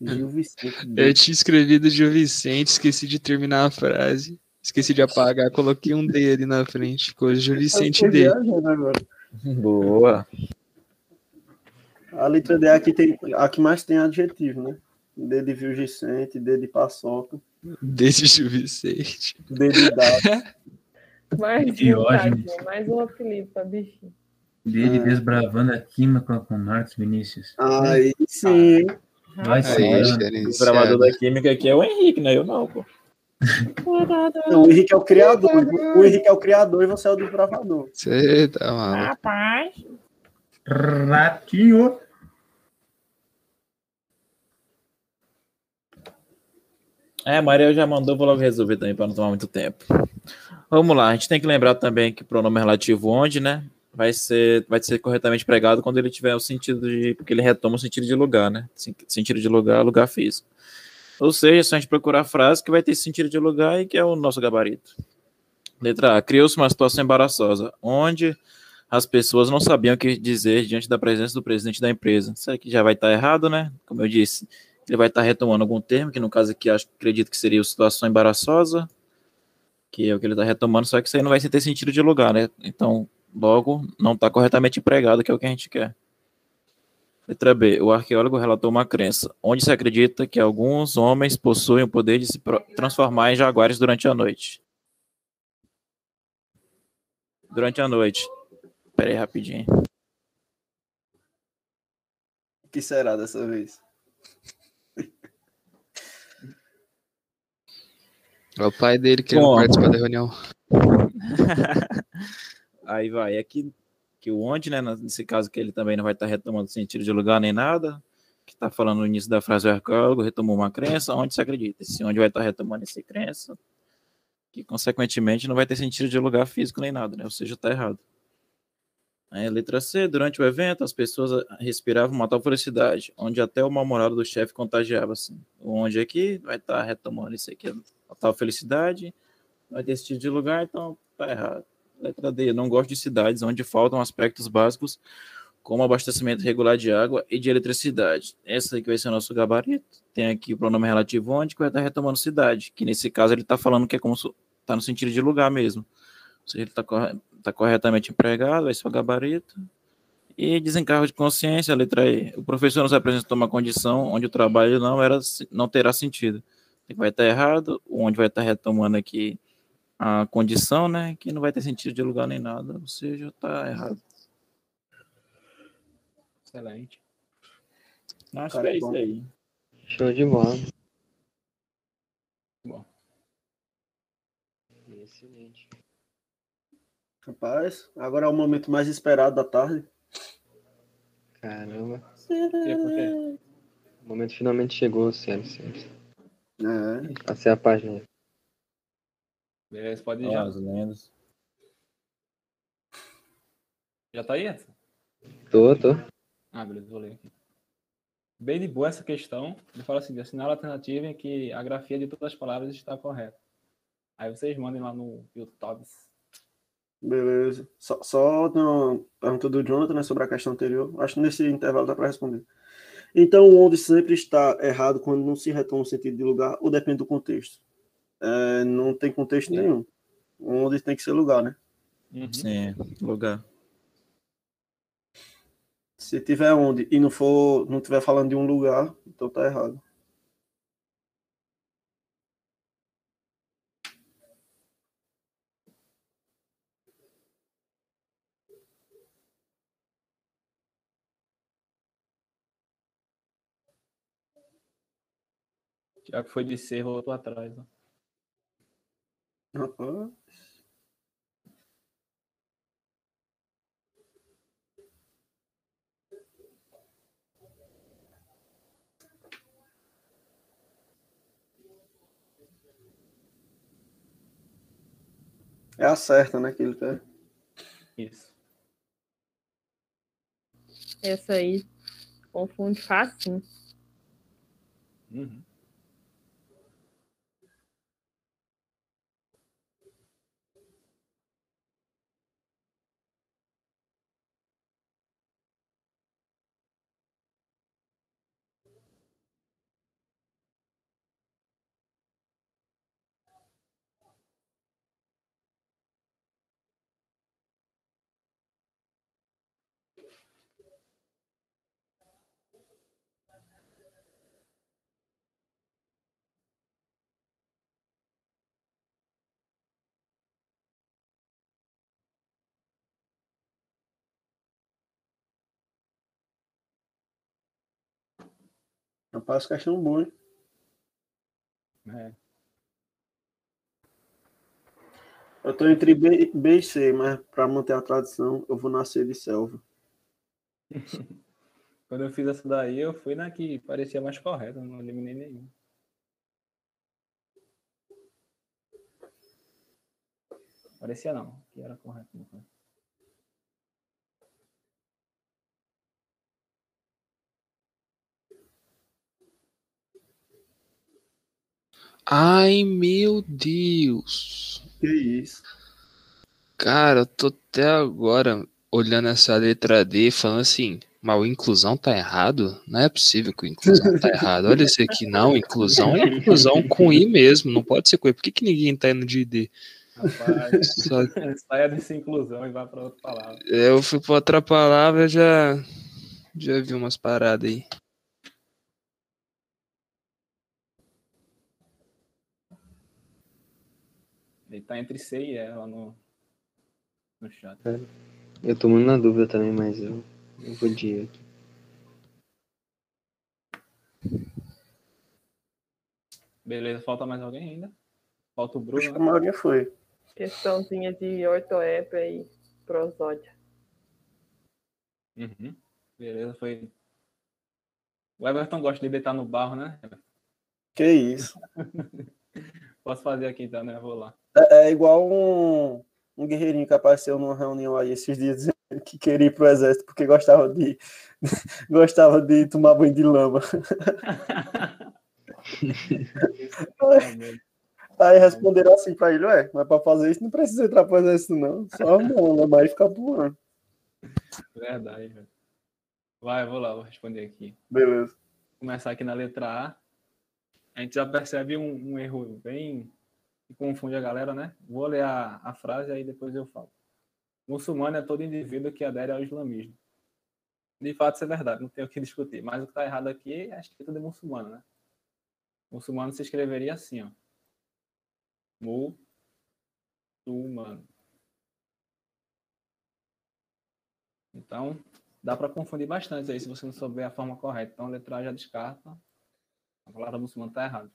Gil Vicente. Eu tinha escrevido Gil Vicente, esqueci de terminar a frase. Esqueci de apagar, coloquei um D ali na frente. Ficou Gil Vicente D. viajando agora. Boa. A letra D é aqui tem a que mais tem adjetivo, né? D de Gil Vicente, D de paçoca, D de Gil Vicente. D de dado. Mais Que um, ótimo. tadinho, mais um apelido para bichinho. Dele Ah. desbravando a química com Marcos Vinícius. Aí sim. Vai ser. O gravador da química aqui é o Henrique, né? Eu não, pô. Não, o Henrique é o criador. O Henrique é o criador e você é o desbravador. Você tá maluco. Rapaz, Ratinho. É, Maria já mandou, vou logo resolver também para não tomar muito tempo. Vamos lá, a gente tem que lembrar também que pronome relativo onde, né? Vai ser, vai ser corretamente pregado quando ele tiver o sentido de. Porque ele retoma o sentido de lugar, né? Sen- Sentido de lugar, lugar físico. Ou seja, se a gente procurar a frase que vai ter sentido de lugar e que é o nosso gabarito. Letra A. Criou-se uma situação embaraçosa, onde as pessoas não sabiam o que dizer diante da presença do presidente da empresa. Isso aqui já vai estar errado, né? Como eu disse, ele vai estar retomando algum termo, que no caso aqui acho, acredito que seria o situação embaraçosa. que é o que ele está retomando, só que isso aí não vai ter sentido de lugar, né? Então, logo, não está corretamente empregado, que é o que a gente quer. Letra B. O arqueólogo relatou uma crença, onde se acredita que alguns homens possuem o poder de se transformar em jaguares durante a noite. Durante a noite. Pera aí, rapidinho. O que será dessa vez? É o pai dele que Bom. da reunião. Aí vai. É que, que o onde, né? Nesse caso que ele também não vai estar retomando sentido de lugar nem nada. Que está falando no início da frase o arqueólogo, retomou uma crença, onde se acredita. Esse onde vai estar retomando essa crença, que consequentemente não vai ter sentido de lugar físico nem nada, né? Ou seja, está errado. Aí, a letra C, durante o evento, as pessoas respiravam uma tal felicidade, onde até o mal-humorado do chefe contagiava, assim. O onde aqui vai estar retomando isso aqui, a tal felicidade, vai ter sentido de lugar, então tá errado. Letra D, não gosto de cidades onde faltam aspectos básicos como abastecimento regular de água e de eletricidade. Essa aqui vai ser o nosso gabarito. Tem aqui o pronome relativo onde, que vai estar retomando cidade, que nesse caso ele está falando que é como está no sentido de lugar mesmo. Ou seja, ele está tá corretamente empregado, vai ser o gabarito. E desencargo de consciência, letra E. O professor nos apresentou uma condição onde o trabalho não, era, não terá sentido. Vai estar errado, onde vai estar retomando aqui a condição, né? Que não vai ter sentido de lugar nem nada. Ou seja, tá errado. Excelente. Acho Cara, que é isso bom. aí. Show de bola. Bom. Excelente. Rapaz, agora é o momento mais esperado da tarde. Caramba. Por quê? O momento finalmente chegou, sério, sério. É. Passei a página. Beleza, pode ir já. as lendas. Já tá aí, Edson? Tô, tô. Ah, beleza, vou ler aqui. Bem de boa essa questão. Ele fala assim: assinala a alternativa em que a grafia de todas as palavras está correta. Aí vocês mandem lá no YouTube. Beleza. Só, só uma pergunta do Jonathan né, sobre a questão anterior. Acho que nesse intervalo dá para responder. Então, onde sempre está errado quando não se retoma o sentido de lugar ou depende do contexto? É, não tem contexto É. nenhum. Onde tem que ser lugar, né? Uhum. Sim, lugar. Se tiver onde e não for, não tiver falando de um lugar, então tá errado. Já que foi de ser, voltou atrás. Ó. Rapaz. É a certa, né, que ele quer. Isso. Essa aí confunde fácil. Uhum. Rapaz, questão boa, hein? É. Eu tô entre B, B e C, mas para manter a tradição, eu vou nascer de selva. Quando eu fiz essa daí, eu fui na que parecia mais correta, não eliminei nenhum. Parecia não, que era correto. não Ai, meu Deus. Que isso? Cara, eu tô até agora olhando essa letra D e falando assim, mas o inclusão tá errado? Não é possível que o inclusão tá errado. Olha isso aqui, não, inclusão é inclusão com I mesmo, não pode ser com I. Por que, que ninguém tá indo de D? Rapaz, Só- saia dessa inclusão e vá para outra palavra. eu fui pra outra palavra, já, já vi umas paradas aí. Ele tá entre C e E lá no, no chat. Eu tô muito na dúvida também, mas eu, eu vou de E aqui. Beleza, falta mais alguém ainda? Falta o Bruno, Acho que a né? maioria foi. Questãozinha de ortoépia e prosódia. Uhum. Beleza, foi. O Everton gosta de deitar no barro, né? Que isso. Posso fazer aqui então, né? Vou lá. É, é igual um, um guerreirinho que apareceu numa reunião aí esses dias dizendo que queria ir pro exército porque gostava de gostava de tomar banho de lama. Aí responderam assim pra ele, ué, mas pra fazer isso não precisa entrar pro exército não, só não, lama e ficar voando. Verdade, velho. Vai, vou lá, vou responder aqui. Beleza. começar aqui na letra A, a gente já percebe um, um erro bem que confunde a galera, né? Vou ler a, a frase aí depois eu falo. Muçulmano é todo indivíduo que adere ao islamismo. De fato, isso é verdade, não tem o que discutir. Mas o que está errado aqui é a escrita de muçulmano, né? Muçulmano se escreveria assim, ó. Muçulmano. Então, dá para confundir bastante aí se você não souber a forma correta. Então, a letra já descarta. A palavra muçulmano está errada.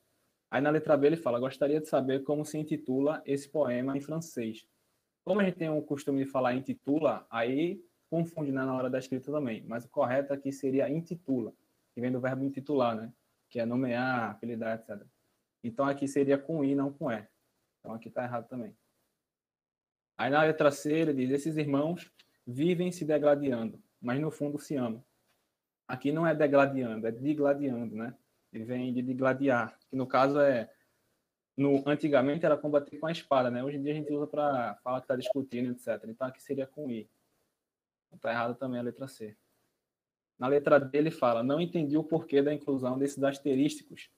Aí na letra B ele fala: Gostaria de saber como se intitula esse poema em francês. Como a gente tem o costume de falar intitula, aí confunde né, na hora da escrita também. Mas o correto aqui seria intitula, que vem do verbo intitular, né? Que é nomear, apelidar, etc. Então aqui seria com I, não com E. Então aqui está errado também. Aí na letra C ele diz: Esses irmãos vivem se degladiando, mas no fundo se amam. Aqui não é degladiando, é digladiando, né? Vem de digladiar, que no caso é no antigamente era combater com a espada, né? Hoje em dia a gente usa para falar que está discutindo, etc. Então aqui seria com i. Está errado também a letra C. Na letra D ele fala: não entendi o porquê da inclusão desses asterísticos.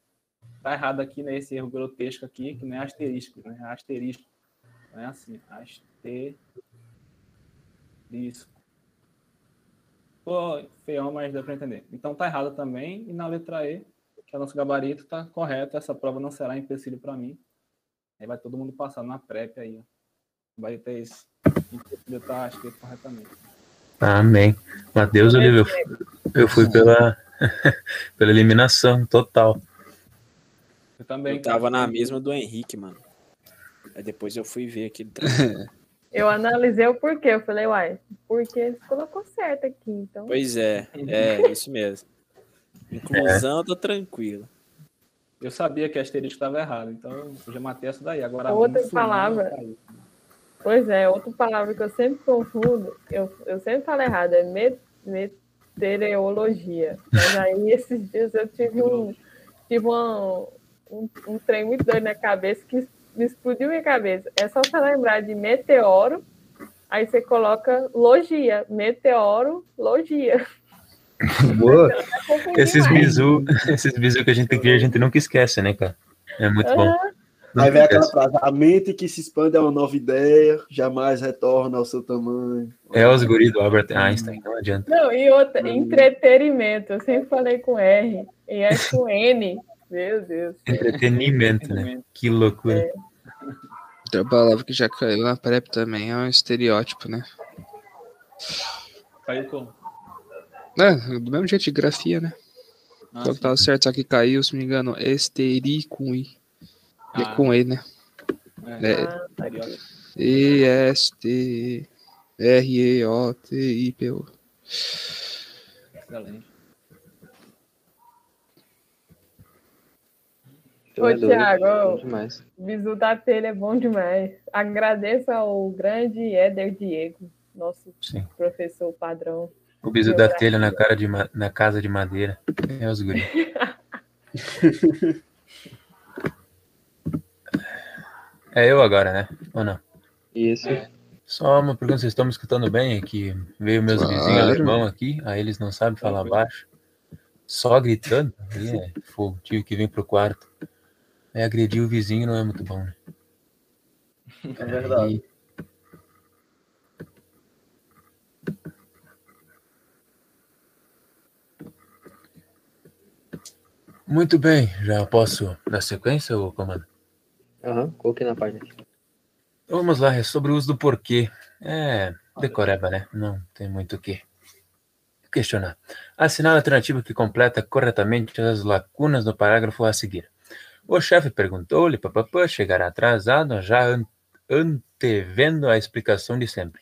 Está errado aqui nesse erro grotesco aqui, que não é asterístico, né? É asterisco. Não é assim, asterisco. Pô, feião, mas dá para entender. Então tá errado também. E na letra E, que é o nosso gabarito, tá correto. Essa prova não será empecilho para mim. Aí vai todo mundo passar na PrEP aí, ó. Vai ter esse. Empecilho tá escrito corretamente. Amém. Mateus eu fui- eu fui pela, pela eliminação total. Eu também. Eu tava cara. na mesma do Henrique, mano. Aí depois eu fui ver aquele Eu analisei o porquê. Eu falei, uai, porque ele colocou certo aqui. Então, Pois é, é isso mesmo. Inclusão, tô tranquilo. Eu sabia que asterisco estava errado, então eu já matei essa daí. Agora Outra palavra. tá pois é, outra palavra que eu sempre confundo, eu, eu sempre falo errado, é me- meteorologia. Mas aí esses dias eu tive um, tive uma- um, um trem muito doido na cabeça que me explodiu minha cabeça. É só você lembrar de meteoro, aí você coloca logia, meteorologia. Boa. Esses bizu, esses bizu que a gente cria, a gente nunca esquece, né, cara? É muito bom. Aí vem aquela frase, a mente que se expande é uma nova ideia, jamais retorna ao seu tamanho. É os guris do Albert Einstein, não adianta. Não, e outra, entretenimento. Eu sempre falei com R, e é com N. Meu Deus. Entretenimento, né? Que loucura. Outra palavra que já caiu na PrEP também é um estereótipo, né? Caiu como? É, do mesmo jeito de grafia, né? Ah, que sim. tava certo, só que caiu, se não me engano, esteri com I. E Ah. com E, né? É, É, Ah, estereótipo. E-S-T-R-E-O-T-I-P-O. Excelente. Ô, é doido, Thiago, demais. Bisu da telha é bom demais. Agradeço ao grande Éder Diego, nosso Sim. professor padrão. O bizu da telha na, cara de na casa de madeira. É os guris. É eu agora, né? Ou não? Isso. Só uma pergunta, vocês estão me escutando bem? É que veio meus Claro. vizinhos alemão aqui, aí eles não sabem falar baixo. Só gritando, aí é fogo. Tive que vir pro quarto. Aí agredir o vizinho não é muito bom, né? É verdade. Muito bem, já posso dar sequência, ô comando? Aham, coloquei na página. aqui. Vamos lá, é sobre o uso do porquê. É, decoreba, né? Não tem muito o que questionar. Assinar a alternativa que completa corretamente as lacunas do parágrafo a seguir. O chefe perguntou-lhe, papapá, chegará atrasado, já an- antevendo a explicação de sempre.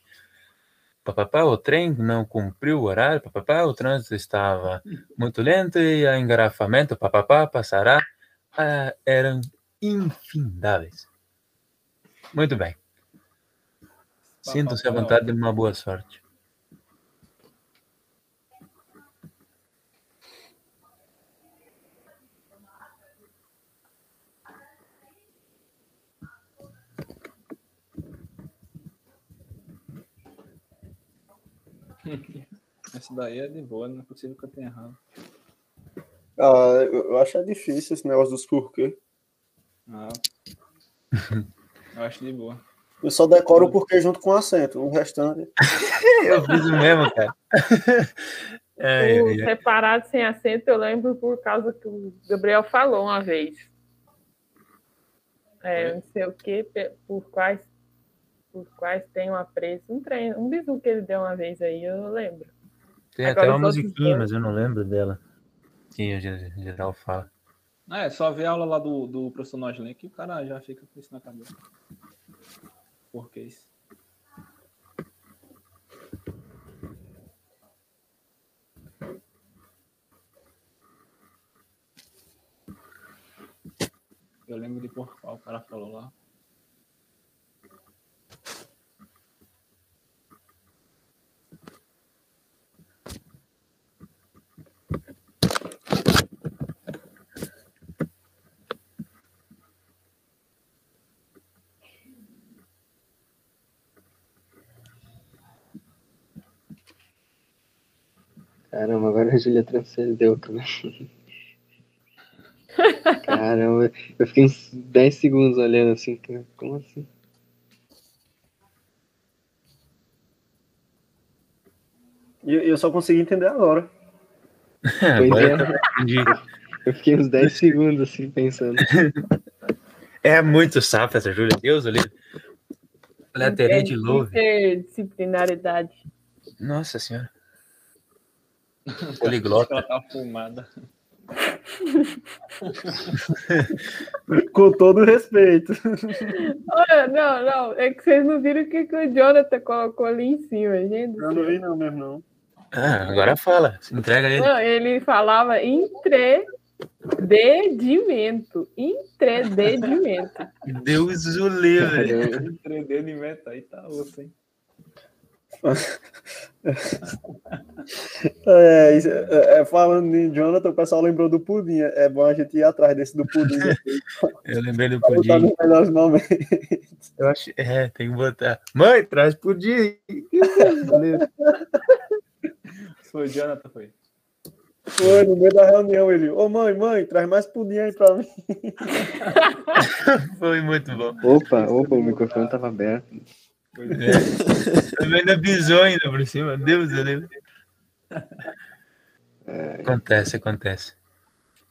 Papapá, o trem não cumpriu o horário, papapá, o trânsito estava muito lento e a engarrafamento, papapá, passará. Ah, eram infindáveis. Muito bem. Sinto-se à vontade de uma boa sorte. Essa daí é de boa, não é possível que eu tenha errado. Ah, eu acho é difícil esse negócio dos porquê. Ah. eu acho de boa. Eu só decoro o porquê junto com o acento. O restante. Eu fiz o mesmo, cara. É, O ia- separado sem acento eu lembro por causa que o Gabriel falou uma vez. É, não sei o que, por quais, por quais tem uma presa. Um trem, um bisu que ele deu uma vez aí, eu lembro. Tem Agora até uma musiquinha, mas eu não lembro dela. Que o ge- geral fala. É, só ver a aula lá do, do professor Noslen que o cara já fica com isso na cabeça. Por que isso? Eu lembro de por qual o cara falou lá. Caramba, agora a Júlia transcendeu também. Caramba, eu fiquei uns 10 segundos olhando assim, como assim? E eu só consegui entender agora. Agora é. eu. Eu fiquei uns 10 segundos assim, pensando. É muito safra essa Júlia. Deus, ali. Lateria de Tem que Love. ter disciplinaridade. Nossa senhora. Ela Poliglota. tá fumada. Com todo respeito. Olha, não, não, é que vocês não viram o que, que o Jonathan colocou ali em cima, gente. Eu não vi não mesmo, não. Ah, agora fala. Se entrega ele. Não, ele falava entrededimento. Entrededimento. Deus o livre. Caramba. 3D de meta aí tá osso, hein? É, é, é, falando em Jonathan, o pessoal lembrou do pudim. É bom a gente ir atrás desse do pudim. Eu lembrei do pudim. nos melhores momentos. Eu acho. É, tem que botar. Mãe, traz pudim. Foi o Jonathan, foi. Foi no meio da reunião ele. Ô mãe, mãe, traz mais pudim aí pra mim. Foi muito bom. Opa, opa, o microfone tava aberto. É. Também ainda bisou ainda por cima. Deus o livre. Acontece, acontece.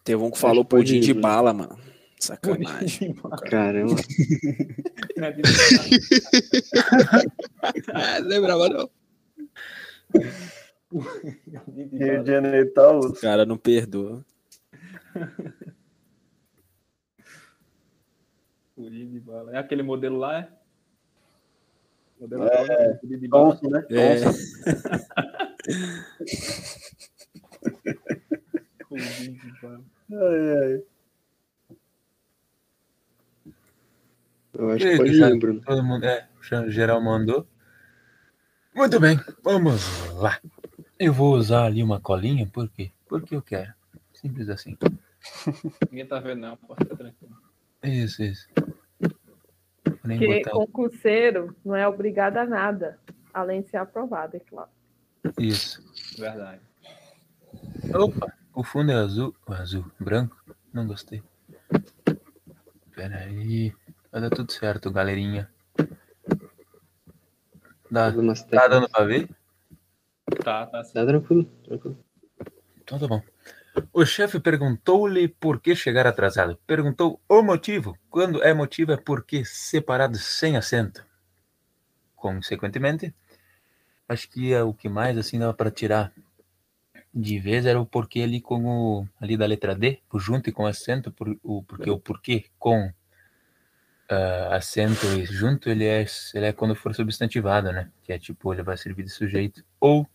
Teve um que falou pudim de bala, mano. Sacanagem. Caramba. Não é Ah, lembrava não. Rio de Janeiro tá cara não perdoa. Pudim de bala. É aquele modelo lá, é? Modelo É, pudim de. Tonso, né? É. Ai, ai. Eu acho que pode já- Bruno. Todo mundo, é, o geral mandou. Muito bem, vamos lá. Eu vou usar ali uma colinha, por quê? Porque eu quero. Simples assim. Ninguém tá vendo, não. Pode ficar tranquilo. Isso, isso. Nem Porque botar o- concurseiro não é obrigado a nada, além de ser aprovado, é claro. Isso. Verdade. Opa, o fundo é azul. Azul, branco? Não gostei. Pera aí. Vai dar tudo certo, galerinha. Dá, tá dando pra ver? Tá, tá sim. Tá tranquilo, tranquilo. Então tá bom. O chefe perguntou-lhe por que chegar atrasado. Perguntou o motivo. Quando é motivo é porque separado sem acento. Consequentemente, acho que é o que mais assim dava para tirar de vez era o porquê ali com o ali da letra D, junto e com acento, por, o porque o porquê com ah, acento e junto ele é ele é quando for substantivado, né? Que é tipo ele vai servir de sujeito ou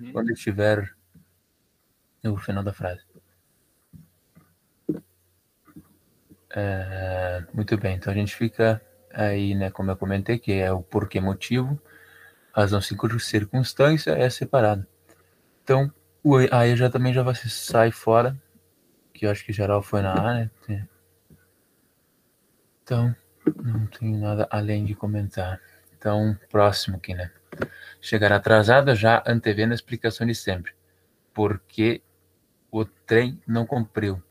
Uhum. quando estiver no final da frase. É, muito bem, então a gente fica aí, né, como eu comentei, que é o porquê motivo, razão circun- circunstância é separado. Então, o já também já vai se sai fora, que eu acho que geral foi na A, né? Então, não tenho nada além de comentar. Então, próximo aqui, né? Chegar atrasado já antevendo a explicação de sempre. Porque o trem não cumpriu.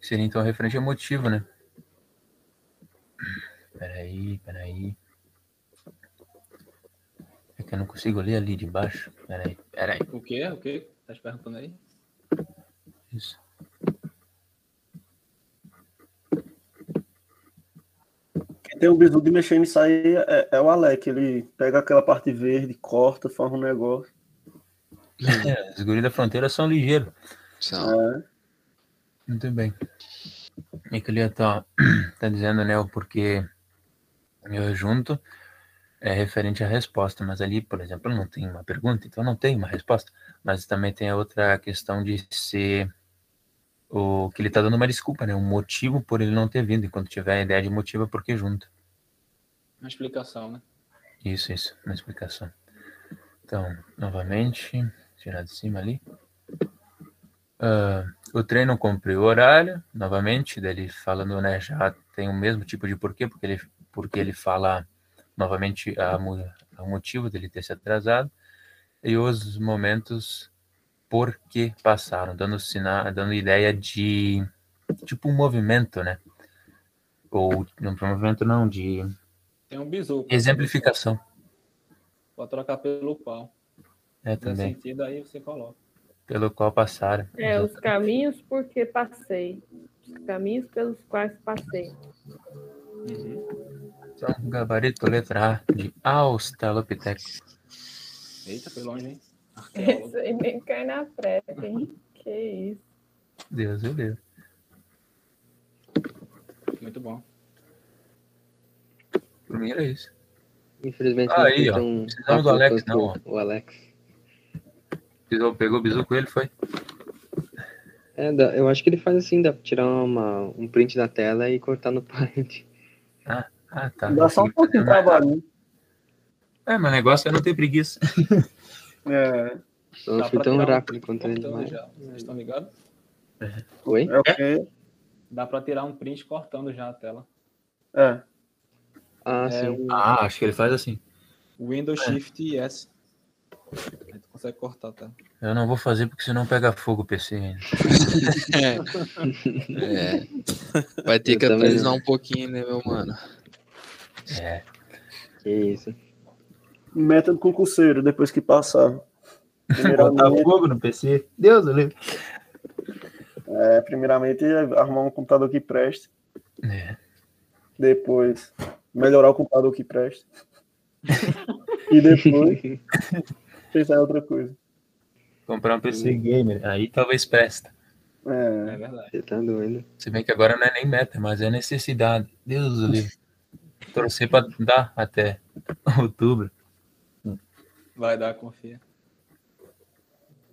Seria então referente ao motivo, né? Peraí, peraí. É que eu não consigo ler ali de baixo. Peraí, peraí. O quê? O quê? Tá perguntando aí? Isso. Quem tem o bizu de mexer nisso aí é, é o Alec. Ele pega aquela parte verde, corta, forma um negócio. É, os guris da fronteira são ligeiros. São. É. Muito bem. E que ele tá, tá dizendo, né, o porquê eu junto é referente à resposta, mas ali, por exemplo, não tem uma pergunta, então não tem uma resposta. Mas também tem a outra questão de ser o que ele tá dando uma desculpa, né, um motivo por ele não ter vindo. E quando tiver a ideia de motivo, é porque junto. Uma explicação, né? Isso, isso, uma explicação. Então, novamente, tirar de cima ali. Ah, o trem não cumpriu o horário, novamente, dele falando, né, já tem o mesmo tipo de porquê, porque ele, porque ele fala novamente o motivo dele ter se atrasado e os momentos por que passaram, dando sinal, dando ideia de tipo um movimento, né? Ou não um movimento não, de Tem um exemplificação. Pode trocar pelo qual. É também, sentido, aí você coloca. Pelo qual passaram. É, os caminhos por que passei. Os caminhos pelos quais passei. Então, gabarito letra A de Australopithecus. Eita, foi longe, hein? Arqueólogo. Isso aí nem cai na preta, hein? Que isso. Deus o livre. Muito bom. Mim era isso. Infelizmente não aí, foi ó. Precisamos do Alex, não, ó. O Alex. Pisou, pegou o bizu com ele, foi? É, eu acho que ele faz assim, dá pra tirar uma, um print da tela e cortar no parente. Ah, tá. Dá só um pouquinho de trabalho. né? É, meu negócio é não ter preguiça. É, Eu fui tão um rápido print quanto ele. cortando vai. já. Vocês estão ligados? Oi? é quê? Dá pra tirar um print cortando já a tela. É. Ah, É sim. o Ah, acho que ele faz assim. Windows Shift e S. Aí tu consegue cortar tela. Eu não vou fazer porque senão pega fogo o PC ainda. É. Vai ter Eu que atualizar um pouquinho, né, meu mano? É. Que isso. Método concurseiro, depois que passar. Botar fogo no PC. Deus o livre. é, primeiramente, arrumar um computador que preste. É. Depois, melhorar o computador que preste. e depois, pensar em outra coisa. Comprar um PC gamer. Aí talvez presta. É, É verdade. Você tá doido. Se bem que agora não é nem meta, mas é necessidade. Deus do livre. Torcer pra dar até outubro. Vai dar, confia.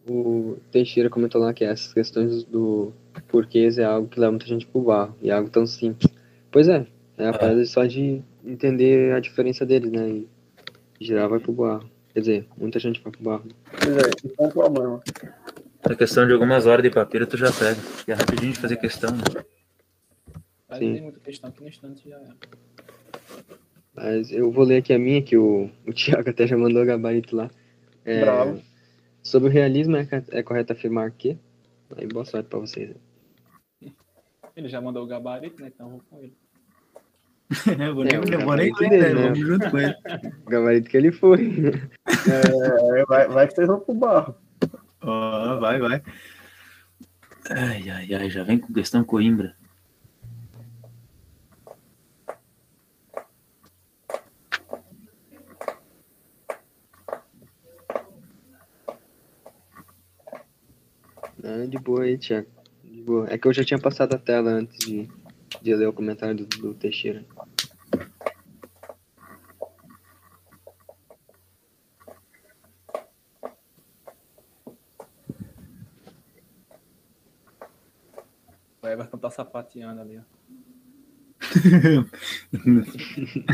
O Teixeira comentou lá que essas questões do porquês é algo que leva muita gente pro barro. E é algo tão simples. Pois é. É a parada só de entender a diferença deles, né? E geral vai pro barro. Quer dizer, muita gente vai pro barro. pois é, isso é um problema. A questão de algumas horas de papiro tu já pega. Que é rapidinho de fazer questão. Né? Aí Sim. tem muita questão que no instante já é. Mas eu vou ler aqui a minha, que o, o Thiago até já mandou o gabarito lá. É, Bravo. Sobre o realismo, é, é correto afirmar que. Aí, boa sorte pra vocês. Ele já mandou o gabarito, né? Então vou com ele. Eu vou nem, É, o eu vou nem ler, dele, né? Vamos junto com ele. O gabarito que ele foi. É, vai, vai que vocês vão pro barro. Ó, vai, vai. Ai, ai, ai, já vem com questão Coimbra. Ah, de boa aí, Thiago. De boa. É que eu já tinha passado a tela antes de, de ler o comentário do, do Teixeira. O Everton tá sapateando ali, ó.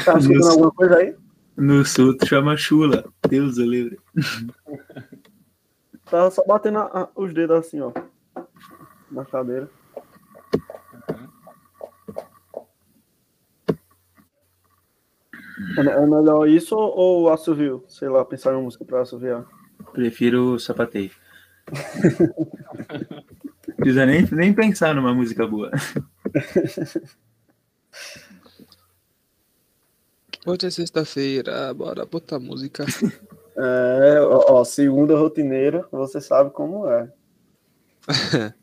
Tá escutando alguma coisa aí? No sul tu chama chula. Deus o livre. Tava só batendo a- a- os dedos assim, ó. Na cadeira. É, é melhor isso ou, assovio? Sei lá, pensar em uma música pra assoviar. Prefiro sapateio. Não precisa nem, nem pensar numa música boa. Hoje é sexta-feira, bora botar música. É, ó, ó, segunda rotineira, você sabe como é.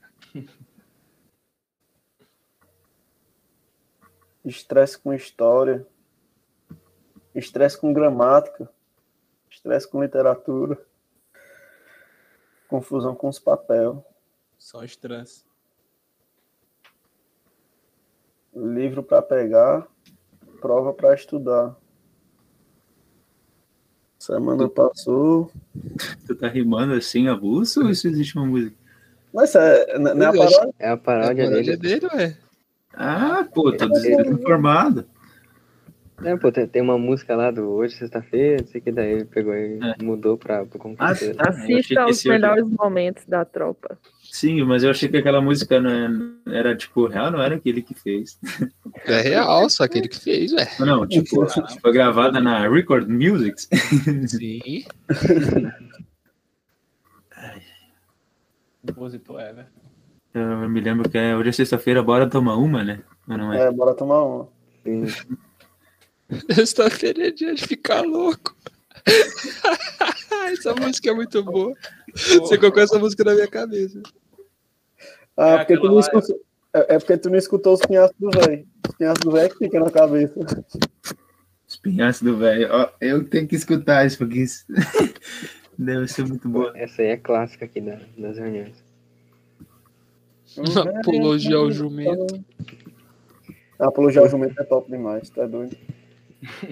Estresse com história. Estresse com gramática. Estresse com literatura. Confusão com os papel. Só estresse. Livro para pegar. Prova para estudar. Semana passou. Tu tá rimando assim, avulso, ou isso existe uma música? Mas é, não é a Eu acho- paródia? É a A paródia paródia dele. dele, ué. Ah, pô, tô desinformado. É, pô, tem, tem uma música lá do Hoje, sexta-feira, não sei o que daí ele pegou e É. mudou pra, pro Ah, Conquisteiro. tá. Assista aos esse outro- melhores momentos da tropa. Sim, mas eu achei que aquela música não é- era, tipo, real, não era aquele que fez. É real, só aquele que fez, ué. Não, tipo, foi gravada na Record Music. Sim. Compositor Everton. Eu me lembro que é, hoje é sexta-feira, bora tomar uma, né? Mas não é. É, bora tomar uma. Sim. Sexta-feira é dia de ficar louco. essa música é muito boa. Você colocou essa música na minha cabeça. Ah, É porque tu não escutou, é, é porque tu não escutou os pinhaços do velho. Os pinhaços do velho é que fica na cabeça. Espinhaço do velho. Eu tenho que escutar isso, porque isso deve ser muito boa. Essa aí é clássica aqui da- das reuniões. Apologia ao jumento. Apologia ao jumento é top demais, tá doido?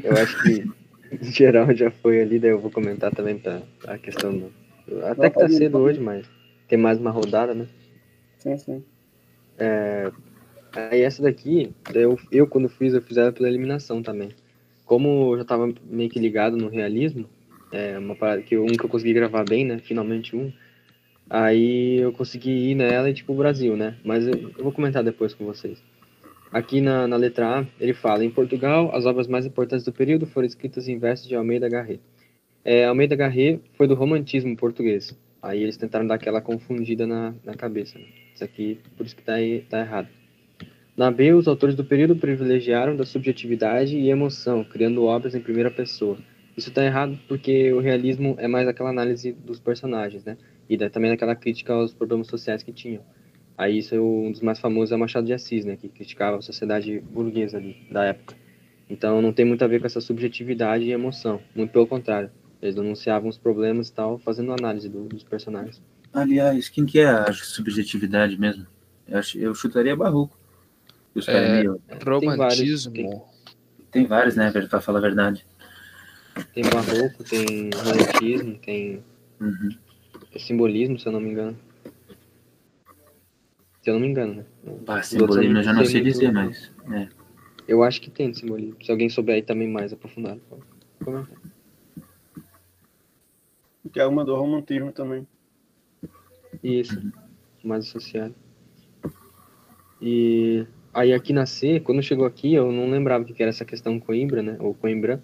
Eu acho que em geral já foi ali, daí eu vou comentar também pra a questão do. Até que tá cedo hoje, mas tem mais uma rodada, né? Sim, sim. Aí essa daqui, eu, eu quando fiz, eu fiz ela pela eliminação também. Como eu já tava meio que ligado no realismo, é uma parada que eu- que eu consegui gravar bem, né? Finalmente um. Aí eu consegui ir nela e tipo o Brasil, né? Mas eu, eu vou comentar depois com vocês. Aqui na, na letra A, ele fala: em Portugal, as obras mais importantes do período foram escritas em versos de Almeida Garré. É, Almeida Garré foi do romantismo português. Aí eles tentaram dar aquela confundida na, na cabeça. Né? Isso aqui, por isso que tá, aí- tá errado. Na B, os autores do período privilegiaram da subjetividade e emoção, criando obras em primeira pessoa. Isso está errado porque o realismo é mais aquela análise dos personagens, né? E também aquela crítica aos problemas sociais que tinham. Aí isso é um dos mais famosos é Machado de Assis, né? Que criticava a sociedade burguesa ali, da época. Então não tem muito a ver com essa subjetividade e emoção. Muito pelo contrário. Eles denunciavam os problemas e tal, fazendo análise do- dos personagens. Aliás, quem que é a subjetividade mesmo? Eu, acho- eu chutaria Barroco. É. meio- Romantismo. tem- Tem vários, né, velho, pra falar a verdade. Tem barroco, tem romantismo, tem Uhum. simbolismo, se eu não me engano. Se eu não me engano, né? Ah, outros simbolismo eu já não sei muito- dizer, mas. É. Eu acho que tem simbolismo. Se alguém souber aí também mais aprofundado, pode comentar. Que é uma do romantismo também. Isso, mais associado. E aí aqui na C, quando chegou aqui, eu não lembrava o que era essa questão Coimbra, né? Ou Coimbra.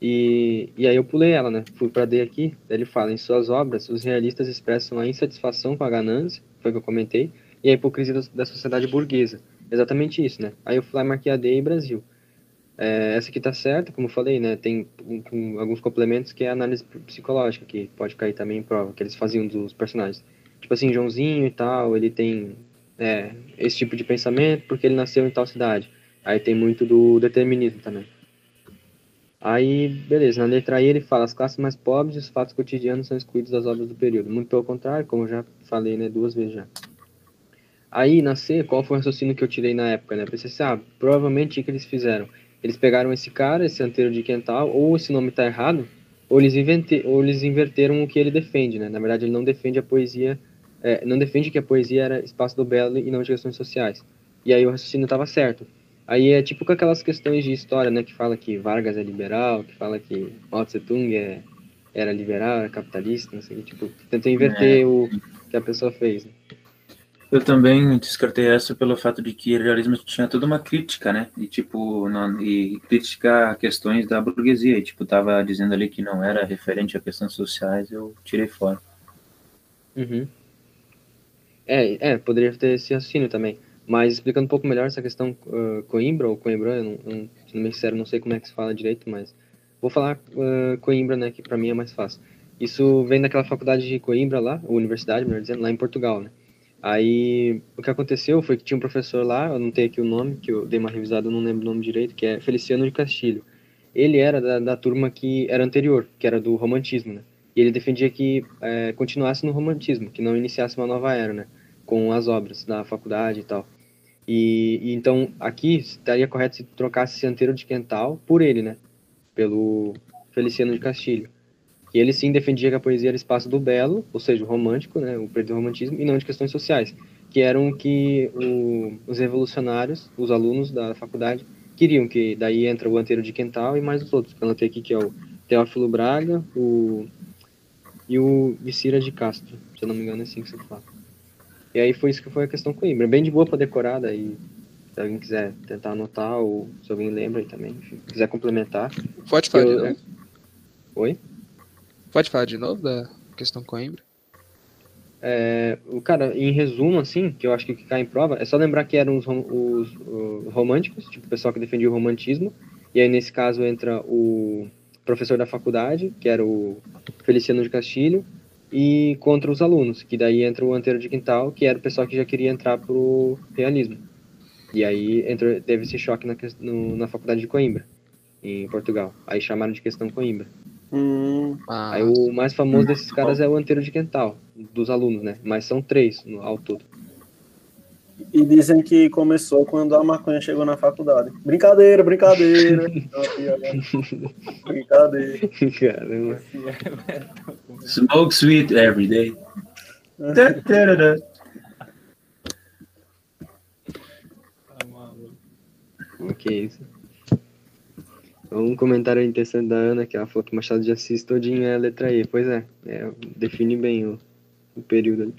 E, e aí eu pulei ela, né? Fui para D aqui, ele fala, em suas obras, os realistas expressam a insatisfação com a ganância, foi o que eu comentei, e a hipocrisia da, da sociedade burguesa. Exatamente isso, né? Aí eu fui lá e marquei e Brasil. É, essa aqui tá certa, como eu falei, né? Tem um- alguns complementos que é a análise psicológica, que pode cair também em prova, que eles faziam dos personagens. Tipo assim, Joãozinho e tal, ele tem é, esse tipo de pensamento porque ele nasceu em tal cidade. Aí tem muito do determinismo também. Aí, beleza, na letra I ele fala, as classes mais pobres e os fatos cotidianos são excluídos das obras do período. Muito pelo contrário, como eu já falei, né, duas vezes já. Aí, na C, qual foi o raciocínio que eu tirei na época, né? Pensei assim, ah, provavelmente o que eles fizeram? Eles pegaram esse cara, esse anteiro de Quental, ou esse nome tá errado, ou eles, invente, ou eles inverteram o que ele defende, né? Na verdade, ele não defende a poesia, é, não defende que a poesia era espaço do belo e não de questões sociais. E aí o raciocínio estava certo. Aí é tipo com aquelas questões de história, né? Que fala que Vargas é liberal, que fala que Mao Tse Tung é, era liberal, era capitalista, não sei, tipo, tentou inverter o que a pessoa fez. Né? Eu também descartei essa pelo fato de que o realismo tinha toda uma crítica, né? E tipo, e crítica a questões da burguesia. E tipo, tava dizendo ali que não era referente a questões sociais, eu tirei fora. Uhum. É, é, poderia ter esse raciocínio também. Mas explicando um pouco melhor essa questão uh, Coimbra ou Coimbra, eu não, não, sendo sincero, não sei como é que se fala direito, mas vou falar uh, Coimbra, né, que para mim é mais fácil. Isso vem daquela faculdade de Coimbra lá, ou universidade, melhor dizendo, lá em Portugal, né. Aí, o que aconteceu foi que tinha um professor lá, eu não tenho aqui o nome, que eu dei uma revisada, eu não lembro o nome direito, que é Feliciano de Castilho. Ele era da, da turma que era anterior, que era do romantismo, né? E ele defendia que é, continuasse no romantismo, que não iniciasse uma nova era, né? Com as obras da faculdade e tal. E, e então, aqui, estaria correto se trocasse esse anteiro de Quental por ele, né? Pelo Feliciano de Castilho. E ele sim defendia que a poesia era espaço do belo, ou seja, o romântico, né, o preto do romantismo, e não de questões sociais, que eram que o, os revolucionários, os alunos da faculdade, queriam, que daí entra o Anteiro de Quental e mais os outros, que eu anotei aqui, que é o Teófilo Braga o, e o Vicira de Castro, se eu não me engano é assim que se fala. E aí foi isso que foi a questão Coimbra, bem de boa para decorar, daí se alguém quiser tentar anotar, ou se alguém lembra aí também, enfim, quiser complementar. Pode falar Eu-? Oi? Pode falar de novo da questão Coimbra? É, cara, em resumo, assim, que eu acho que o que cai em prova, é só lembrar que eram os, os, os românticos, tipo, o pessoal que defendia o romantismo, e aí nesse caso entra o professor da faculdade, que era o Feliciano de Castilho, e contra os alunos, que daí entra o Anteiro de Quintal, que era o pessoal que já queria entrar pro realismo. E aí entrou, teve esse choque na, no- na faculdade de Coimbra, em Portugal. Aí chamaram de questão Coimbra. Hum, Ah, Aí o mais famoso desses caras é o Anteiro de Quental, dos alunos, né? Mas são três no, ao todo. e dizem que começou quando a maconha chegou na faculdade. Brincadeira, brincadeira. Brincadeira. Caramba. Smoke sweet every day. Tá. O que é isso? Um comentário interessante da Ana, que ela falou que Machado de Assis todinho é a letra E. Pois é, é, define bem o, o período ali.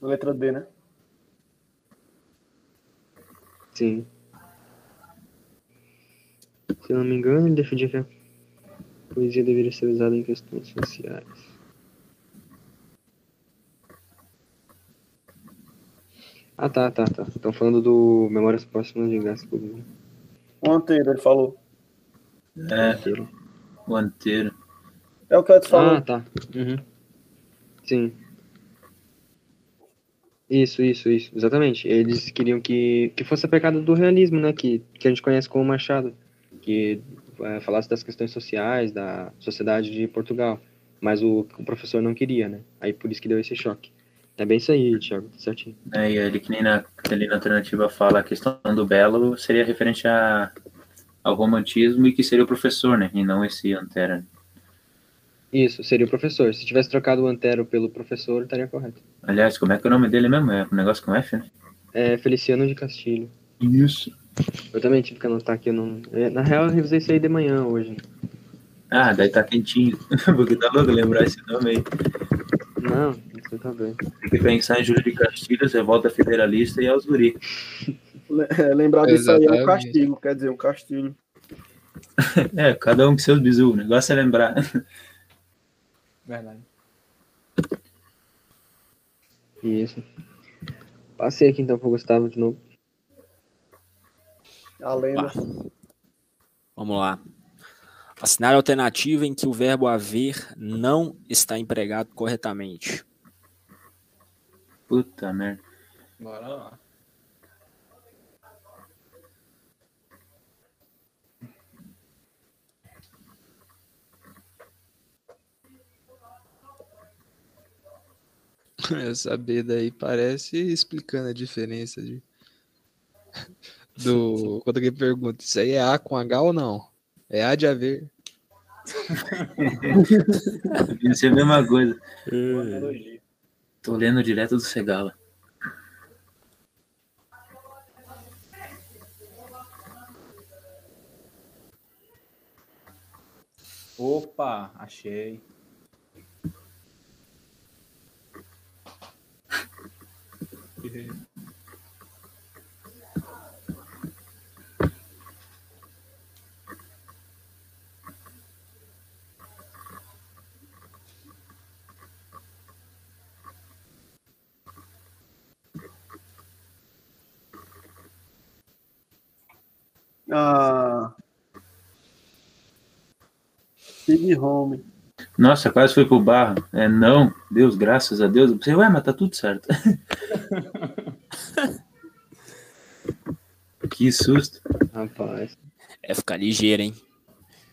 Letra D, né? Sim. Se eu não me engano, ele defendia que a poesia deveria ser usada em questões sociais. Ah, tá, tá, tá. Estão falando do Memórias Próximas de Graça Pública. Monteiro, ele falou. É, o anteiro. É o que o Edson falou. Ah, tá. Uhum. Sim. Isso, isso, isso. Exatamente. Eles queriam que, que fosse a pegada do realismo, né? Que, que a gente conhece como Machado. Que é, falasse das questões sociais, da sociedade de Portugal. Mas o, o professor não queria, né? Aí por isso que deu esse choque. É bem isso aí, Thiago. tá Certinho. É, e ele que nem na, ali na alternativa fala a questão do belo seria referente a, ao romantismo e que seria o professor, né? E não esse antero. Isso, seria o professor. Se tivesse trocado o Antero pelo professor, estaria correto. Aliás, como é que é o nome dele mesmo? É um negócio com F, né? É Feliciano de Castilho. Isso. Eu também tive que anotar aqui. Eu não... é, Na real, eu revisei isso aí de manhã hoje. Ah, daí tá quentinho. Porque tá louco lembrar esse nome aí. Não, você tá bem. Tem que pensar em Júlio de Castilhos, Revolta Federalista e aos guri. É, lembrar disso aí é um castigo, quer dizer, um castigo. É, cada um com seus bisus. O negócio é lembrar. Verdade. Isso. Passei aqui então pro Gustavo de novo. A lenda. Vamos lá. Assinar a alternativa em que o verbo haver não está empregado corretamente. Puta merda. Bora lá. Essa B daí parece explicando a diferença de do quando alguém pergunta, isso aí é A com H ou não? É A de haver. Devia ser a mesma coisa. Analogia. Tô lendo direto do Segala. Opa, achei. Ah. Big Home. Nossa, quase foi pro barro. É não, Deus, graças a Deus. Eu pensei, ué, mas tá tudo certo. que susto. Rapaz. É ficar ligeiro, hein?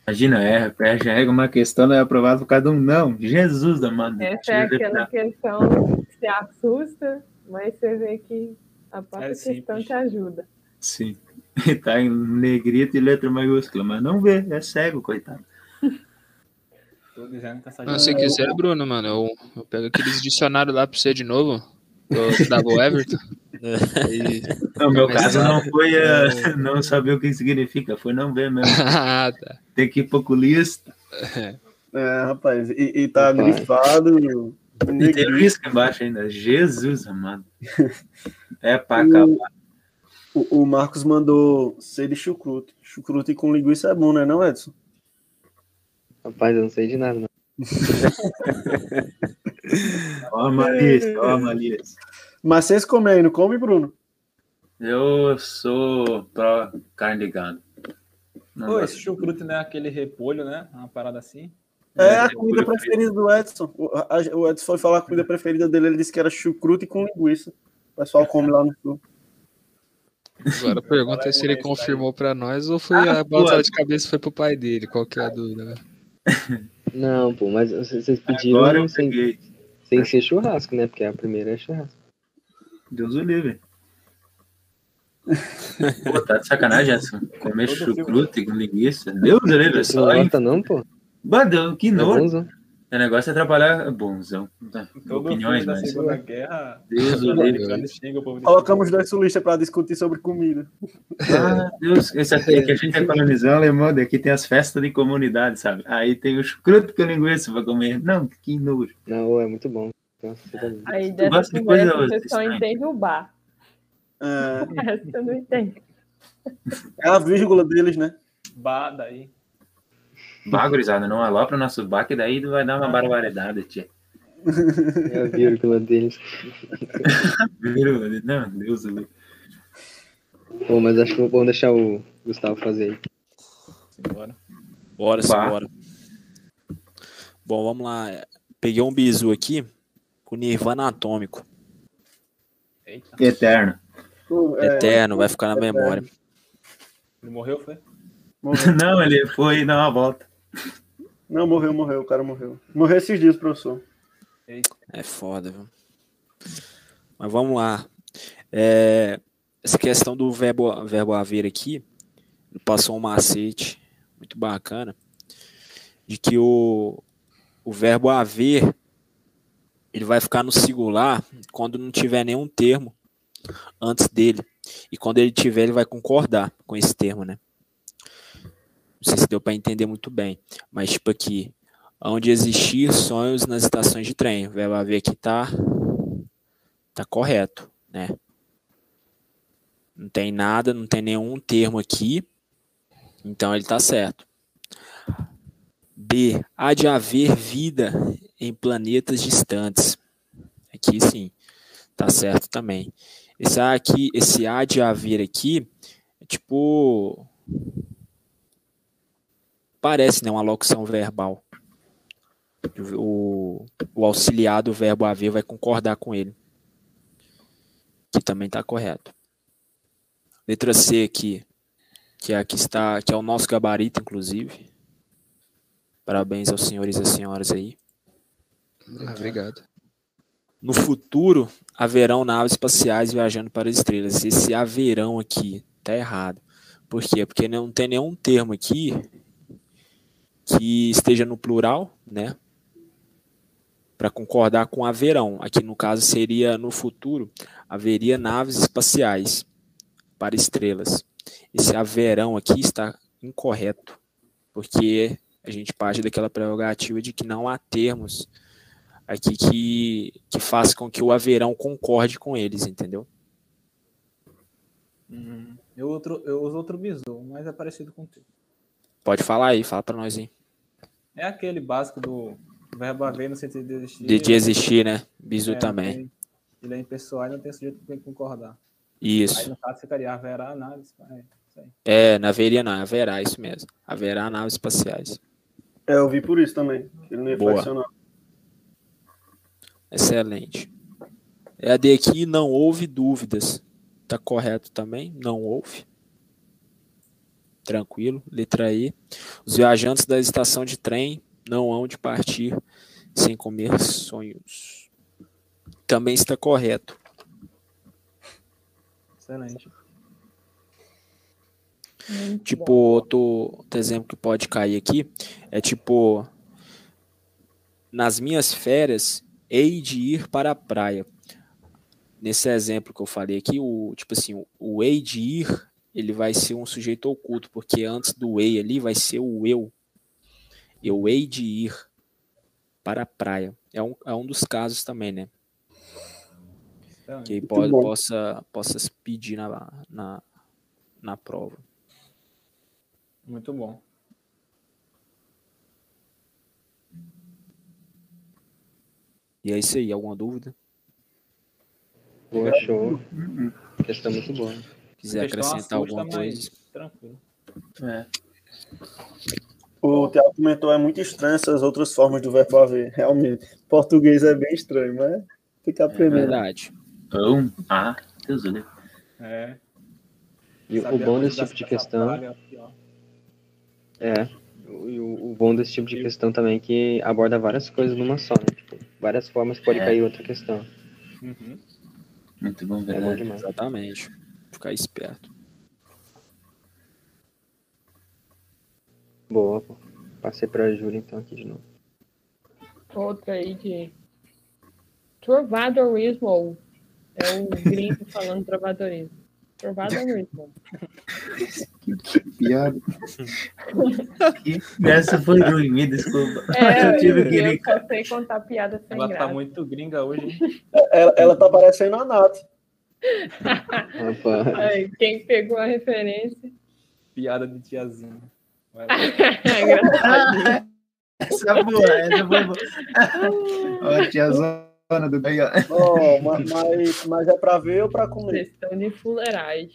Imagina, é, é, já é uma questão, não é aprovado por causa de um não. Jesus amado. Essa é aquela questão que se assusta, mas você vê que a própria É questão simples. te ajuda. Sim. Tá em negrito e letra maiúscula, mas não vê, é cego, coitado. Tô dizendo que essa Não, se quiser, Bruno, mano, eu, eu pego aqueles dicionários lá pra você de novo. Do Double Everton. E... No meu Mas caso não sabe, foi eh, não saber o que significa, foi não ver mesmo. ah, tá. Tem que ir pro oculista. É, rapaz, e, e tá Rapaz. grifado. E tem risco embaixo ainda. Jesus amado. É pra acabar. O, o Marcos mandou ser de chucrute. Chucrute com linguiça é bom, né, não, Edson? Rapaz, eu não sei de nada, não. Ó a malícia, ó a malícia. Mas vocês comem aí, não come, Bruno? Eu sou pró carne de gado. Não Pô, esse chucrute não é aquele repolho, né? Uma parada assim. É a É, comida por- preferida do Edson. O, a- Edson foi falar a comida preferida dele, ele disse que era chucrute com linguiça. O pessoal come lá no sul. Agora a pergunta é se ele confirmou pra nós ou foi a batalha de cabeça foi pro pai dele. Qual que é a dúvida? né? Não, pô, mas vocês pediram Agora eu sem, peguei. sem ser churrasco, né? Porque a primeira é churrasco. Deus o livre. Pô, tá de sacanagem, Edson. Comer chucrute com linguiça. Deus o livre, é Você só não gosta, não, pô? Badão, que É nojo. O negócio é atrapalhar. Bonzão. Tá, Todo Opiniões, filme da mas. Segunda Guerra, Deus o livre. Colocamos dois sulistas para discutir sobre comida. Ah, Deus, esse aqui é que a gente é colonizão alemão, daqui tem as festas de comunidade, sabe? Aí tem o chucrute com linguiça pra comer. Não, que nojo. Não, é muito bom. Tá. Aí dessa gosta de coisa você só entende o bar. É, O resto você não entende. é a vírgula deles, né? Bah, daí. Bagurizada, não alopra o nosso bar, que daí vai dar uma barbaridade, tia. É a vírgula deles. Viu? Não, Deus o livre. Pô, mas acho que vamos deixar o Gustavo fazer aí. Simbora. Bora, simbora. Bom, vamos lá. Peguei um bizu aqui com Nirvana Atômico. Eita. Eterno. Pô, é, Eterno, vai ficar na memória. Ele morreu, foi? morreu. Não, ele foi dar uma volta. Não, morreu, morreu, o cara morreu. Morreu esses dias, professor. É foda, viu? Mas vamos lá. É, essa questão do verbo, verbo haver aqui, passou um macete muito bacana de que o, o verbo haver ele vai ficar no singular quando não tiver nenhum termo antes dele. E quando ele tiver, ele vai concordar com esse termo, né? Não sei se deu para entender muito bem. Mas, tipo aqui, onde existir sonhos nas estações de trem. O verbo haver aqui tá, tá correto, né? Não tem nada, não tem nenhum termo aqui. Então ele tá certo. B. Há de haver vida em planetas distantes. Aqui sim, tá certo também. Esse aqui, esse há de haver aqui, é tipo parece né, uma locução verbal. O, o auxiliar do verbo haver vai concordar com ele. Que também está correto. Letra C aqui, que é aqui está, que é o nosso gabarito, inclusive. Parabéns aos senhores e senhoras aí. Ah, obrigado. No futuro, haverão naves espaciais viajando para as estrelas. Esse haverão aqui tá errado. Por quê? Porque não tem nenhum termo aqui que esteja no plural, né? Para concordar com haverão. Aqui no caso seria no futuro haveria naves espaciais para estrelas. Esse haverão aqui está incorreto, porque a gente parte daquela prerrogativa de que não há termos aqui que, que faça com que o haverão concorde com eles, entendeu? Uhum. Eu, outro, eu uso outro bizu, mas é parecido com o teu. Pode falar aí, fala para nós aí. É aquele básico do verbo haver no sentido de existir. De, de existir, né? Bizu É, também. tem- Ele é impessoal e não tem sujeito que concordar. Isso. Aí no caso ficaria haverá análise. É. É, não haveria não, haverá, isso mesmo. Haverá naves espaciais. É, eu vi por isso também. que Ele não ia Boa. flexionar. Excelente. É a de aqui, não houve dúvidas. Tá correto também? Não houve. Tranquilo. Letra E. Os viajantes da estação de trem não hão de partir sem comer sonhos. Também está correto. Excelente. Muito Tipo, bom. outro, outro exemplo que pode cair aqui é tipo, nas minhas férias, hei de ir para a praia. Nesse exemplo que eu falei aqui, o tipo assim, o, o hei de ir, ele vai ser um sujeito oculto, porque antes do hei ali vai ser o eu. Eu hei de ir para a praia. É um, é um dos casos também, né? Excelente. Que po bom. possa, possa se pedir na, na, na prova. Muito bom. E é isso aí, alguma dúvida? Boa, show. Questão muito boa. Quiser acrescentar alguma mas coisa. Tranquilo. É. O Thiago comentou, é muito estranho essas outras formas do verbo haver. Realmente. Português é bem estranho, mas tem que É aprender. verdade. Um, ah, Deus do. É. E o Saber bom desse tipo de questão aqui, é. E o, o bom desse tipo de questão também é que aborda várias coisas numa só, né? Tipo, várias formas pode É. cair outra questão. Uhum. Muito bom, É bom verdade. demais. Exatamente. Ficar esperto. Boa, pô. Passei pra Júlia então aqui de novo. Outra aí de trovadorismo. É o gringo falando trovadorismo. Trovadorismo. Piada. Essa foi ruim, me desculpa. É, eu tive que eu ir. só sei contar piada sem Ela graça. tá muito gringa hoje. hein? Ela, ela tá parecendo a Nath. Rapaz. Ai, quem pegou a referência. Piada de tiazinha. É. Essa é boa, essa foi boa. Ó, tia Zona do Bahia. Ó, ma- mas, mas é pra ver ou pra comer? Questão de fuleiragem.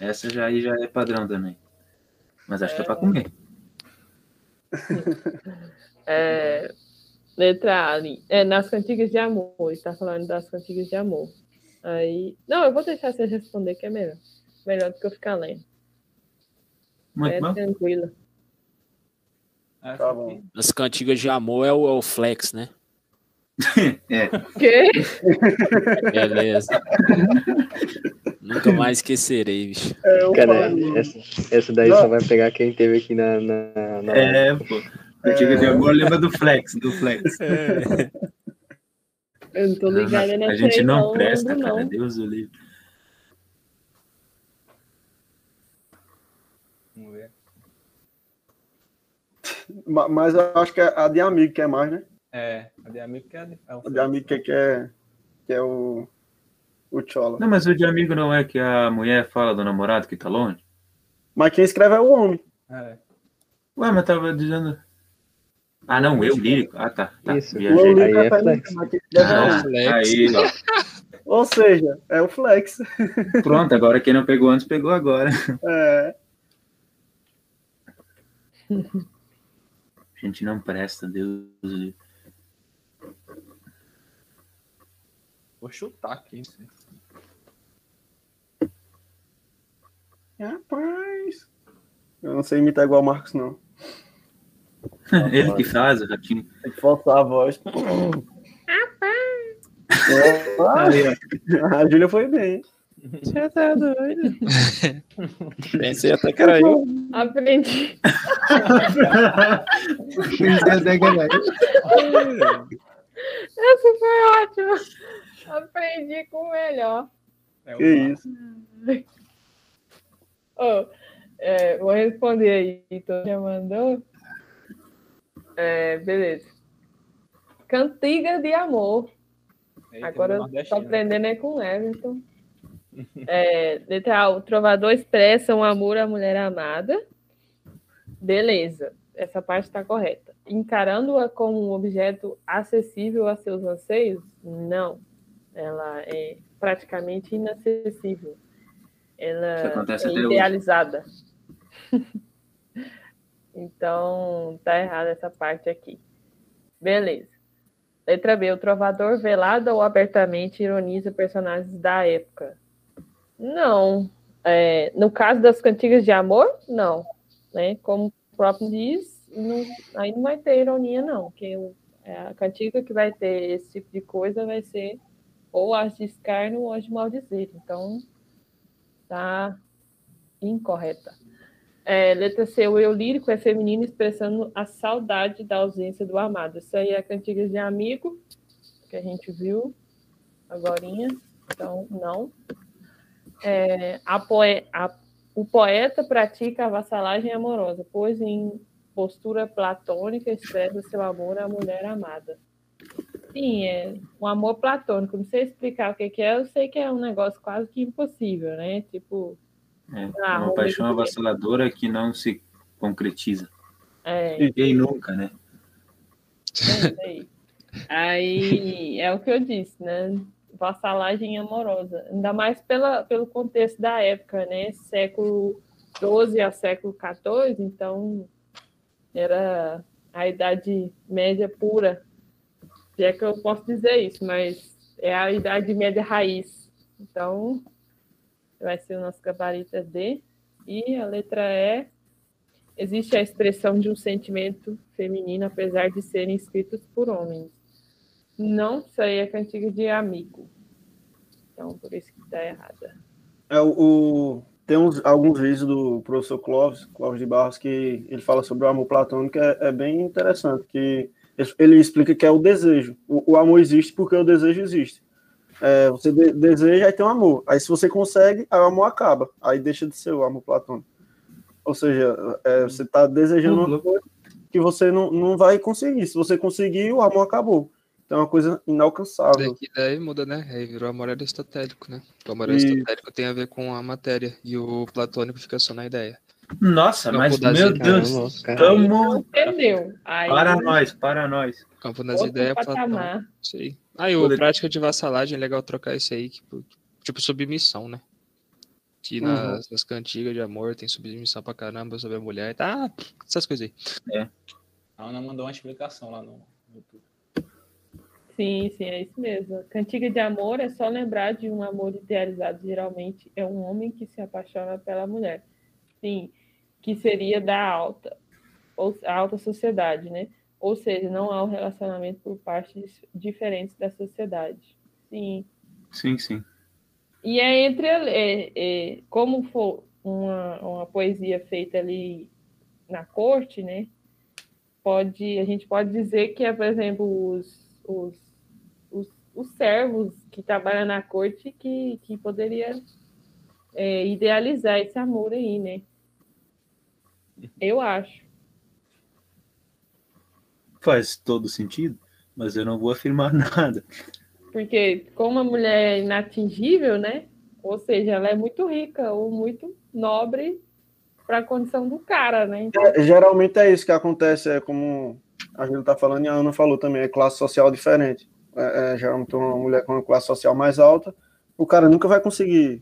Essa já aí já é padrão também. Mas acho que é pra comer. É, letra A ali. É, nas cantigas de amor. Está falando das cantigas de amor. Aí. Não, eu vou deixar você responder, que é melhor. Melhor do que eu ficar lendo. Muito é bom. tranquilo. Essa Tá bom. As cantigas de amor é o, é o flex, né? É, Quê? Beleza. Nunca mais esquecerei, bicho. É, eu Cara, essa, essa daí Não. só vai pegar quem teve aqui na. na, na é, pô. Antiga de amor lembra do flex, do flex. Eu não tô ligada a nessa gente aí, não não, presta, lembro, cara. não. Deus o livre. Vamos ver. Ma- Mas eu acho que é a de amigo que é mais, né? É, a de amigo que é, de- é o A de amigo que, que é, que é o, o Chola. Não, mas o de amigo não é que a mulher fala do namorado que tá longe? Mas quem escreve é o homem. É. Ué, mas tava dizendo. Ah, não, eu lírico. Ah, tá. tá. Isso. O Viajei. Lolica Aí é tá flex. é o Ah. Flex. aí, ó. Ou seja, é o flex. Pronto, agora quem não pegou antes pegou agora. É, A gente não presta, Deus. Vou chutar aqui. Rapaz. Eu não sei imitar igual o Marcos, não. Ele que faz, o ratinho. Tem que forçar a voz. Aí, ó. a Júlia foi bem. Você tá doido? Pensei até que era eu. Aprendi. Essa foi ótima. Aprendi com o melhor. É Que isso. Ô, é, vou responder aí, então já mandou. É, beleza. Cantiga de amor. Eita, Agora eu tô nordestino. aprendendo é com o Everton. É, letra A, o trovador expressa um amor à mulher amada. Beleza, essa parte está correta. Encarando-a como um objeto acessível a seus anseios? Não. Ela é praticamente inacessível. Ela Isso acontece é até hoje. idealizada. então, tá errada essa parte aqui. Beleza. Letra B. O trovador velado ou abertamente ironiza personagens da época. Não. É, no caso das cantigas de amor, não. Né? Como o próprio diz, não- aí não vai ter ironia, não. Porque é, a cantiga que vai ter esse tipo de coisa vai ser ou as de escárnio ou as de maldizer. Então, tá incorreta. É, letra C, o eu lírico é feminino expressando a saudade da ausência do amado. Isso aí é cantigas de amigo, que a gente viu agorinha. Então, não. É, a poe- a- o poeta pratica a vassalagem amorosa, pois em postura platônica expressa seu amor à mulher amada. Sim, é um amor platônico. Não sei explicar o que é, eu sei que é um negócio quase que impossível, né? Tipo, É, Ah, uma vamos paixão avassaladora que não se concretiza. é, Quem nunca, né? É, aí. Aí é o que eu disse, né? Vassalagem amorosa. Ainda mais pela, pelo contexto da época, né? Século XII a século XIV, então era a Idade Média pura. Se é que eu posso dizer isso, mas é a Idade Média raiz. Então, vai ser o nosso gabarito é D. E a letra E existe a expressão de um sentimento feminino, apesar de serem escritos por homens. Não, isso aí é cantiga de amigo. Então, por isso que está errada. É, o, tem uns, alguns vídeos do professor Clóvis, Clóvis de Barros, que ele fala sobre o amor platônico, é, é bem interessante, que ele, ele explica que é o desejo. O, o amor existe porque o desejo existe. É, você de- deseja, aí tem um amor. Aí se você consegue, aí o amor acaba. Aí deixa de ser o amor platônico. Ou seja, é, você está desejando uma coisa que você não, não vai conseguir. Se você conseguir, o amor acabou. Então é uma coisa inalcançável. Daqui daí muda, né? Aí virou amor aristotélico, né? O amor E- aristotélico tem a ver com a matéria e o platônico fica só na ideia. Nossa, Campo mas meu ideias. Deus, cara. tamo Entendeu? Aí, para nós, para nós. Campo das outro ideias, Platão. patamar. Isso aí. Aí, o Poder- prática de vassalagem é legal trocar isso aí, tipo, tipo submissão, né? Que Uhum. nas, nas cantigas de amor tem submissão pra caramba sobre a mulher. Tá, essas coisas aí. A Ana mandou uma explicação lá no YouTube. Sim, sim, é isso mesmo. Cantiga de amor é só lembrar de um amor idealizado. Geralmente é um homem que se apaixona pela mulher. Sim, que seria da alta, ou a alta sociedade, né? Ou seja, não há um relacionamento por partes diferentes da sociedade. Sim. Sim, sim. E é entre é, é, como for uma, uma poesia feita ali na corte, né? Pode, a gente pode dizer que é, por exemplo, os, os, os, os servos que trabalham na corte que, que poderia é, idealizar esse amor aí, né? Eu acho. Faz todo sentido, mas eu não vou afirmar nada. Porque como a mulher é inatingível, né? Ou seja, ela é muito rica ou muito nobre para a condição do cara, né? Então, É, geralmente é isso que acontece, é como a gente está falando e a Ana falou também, é classe social diferente. É, é, geralmente uma mulher com uma classe social mais alta, o cara nunca vai conseguir,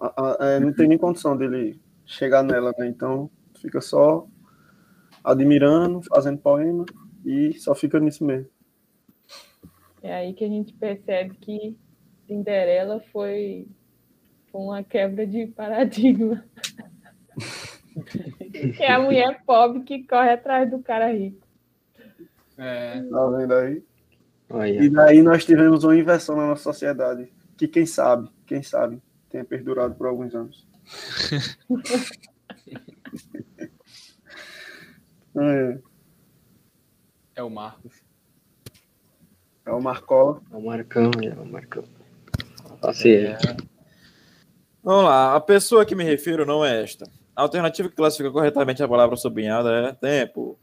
a- a- é, não tem nem condição dele chegar nela, né? Então fica só admirando, fazendo poema, e só fica nisso mesmo. É aí que a gente percebe que Cinderela foi, foi uma quebra de paradigma. que é a mulher pobre que corre atrás do cara rico. É, Tá vendo aí? Olha, E daí nós tivemos uma inversão na nossa sociedade, que quem sabe, quem sabe, tenha perdurado por alguns anos. é, é o Marcos. é o Marcola. é o Marcão, é o Marcão. Passei. É. Vamos lá. A pessoa a que me refiro não é esta. A alternativa que classifica corretamente a palavra sublinhada é tempo.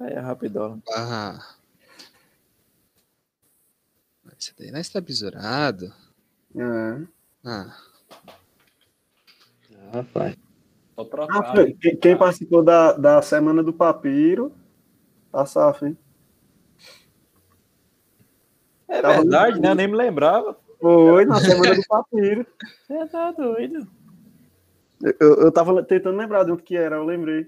Aí é rapidão. Ah. Esse daí não está besurado. É. Ah, Ah, rapaz. Só Ah, foi. Quem, quem participou da, da Semana do Papiro, tá safo, hein? É Tava verdade, né? Eu nem me lembrava. Foi na Semana do Papiro. Você tá doido. Eu, eu tava tentando lembrar onde que era, eu lembrei.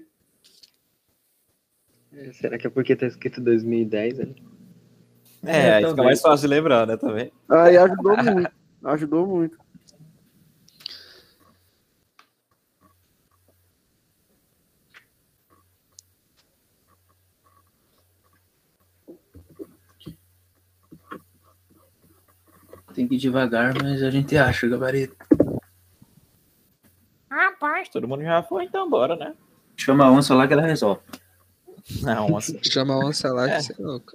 Será que é porque tá escrito 2010 ali? É, aí fica mais fácil de lembrar, né? Também. Aí ajudou muito. Ajudou muito. Tem que ir devagar, mas a gente acha o gabarito. Rapaz, todo mundo já foi, então bora, né? Chama a onça lá que ela resolve. Não, assim, chama a onça lá É. que você é louco.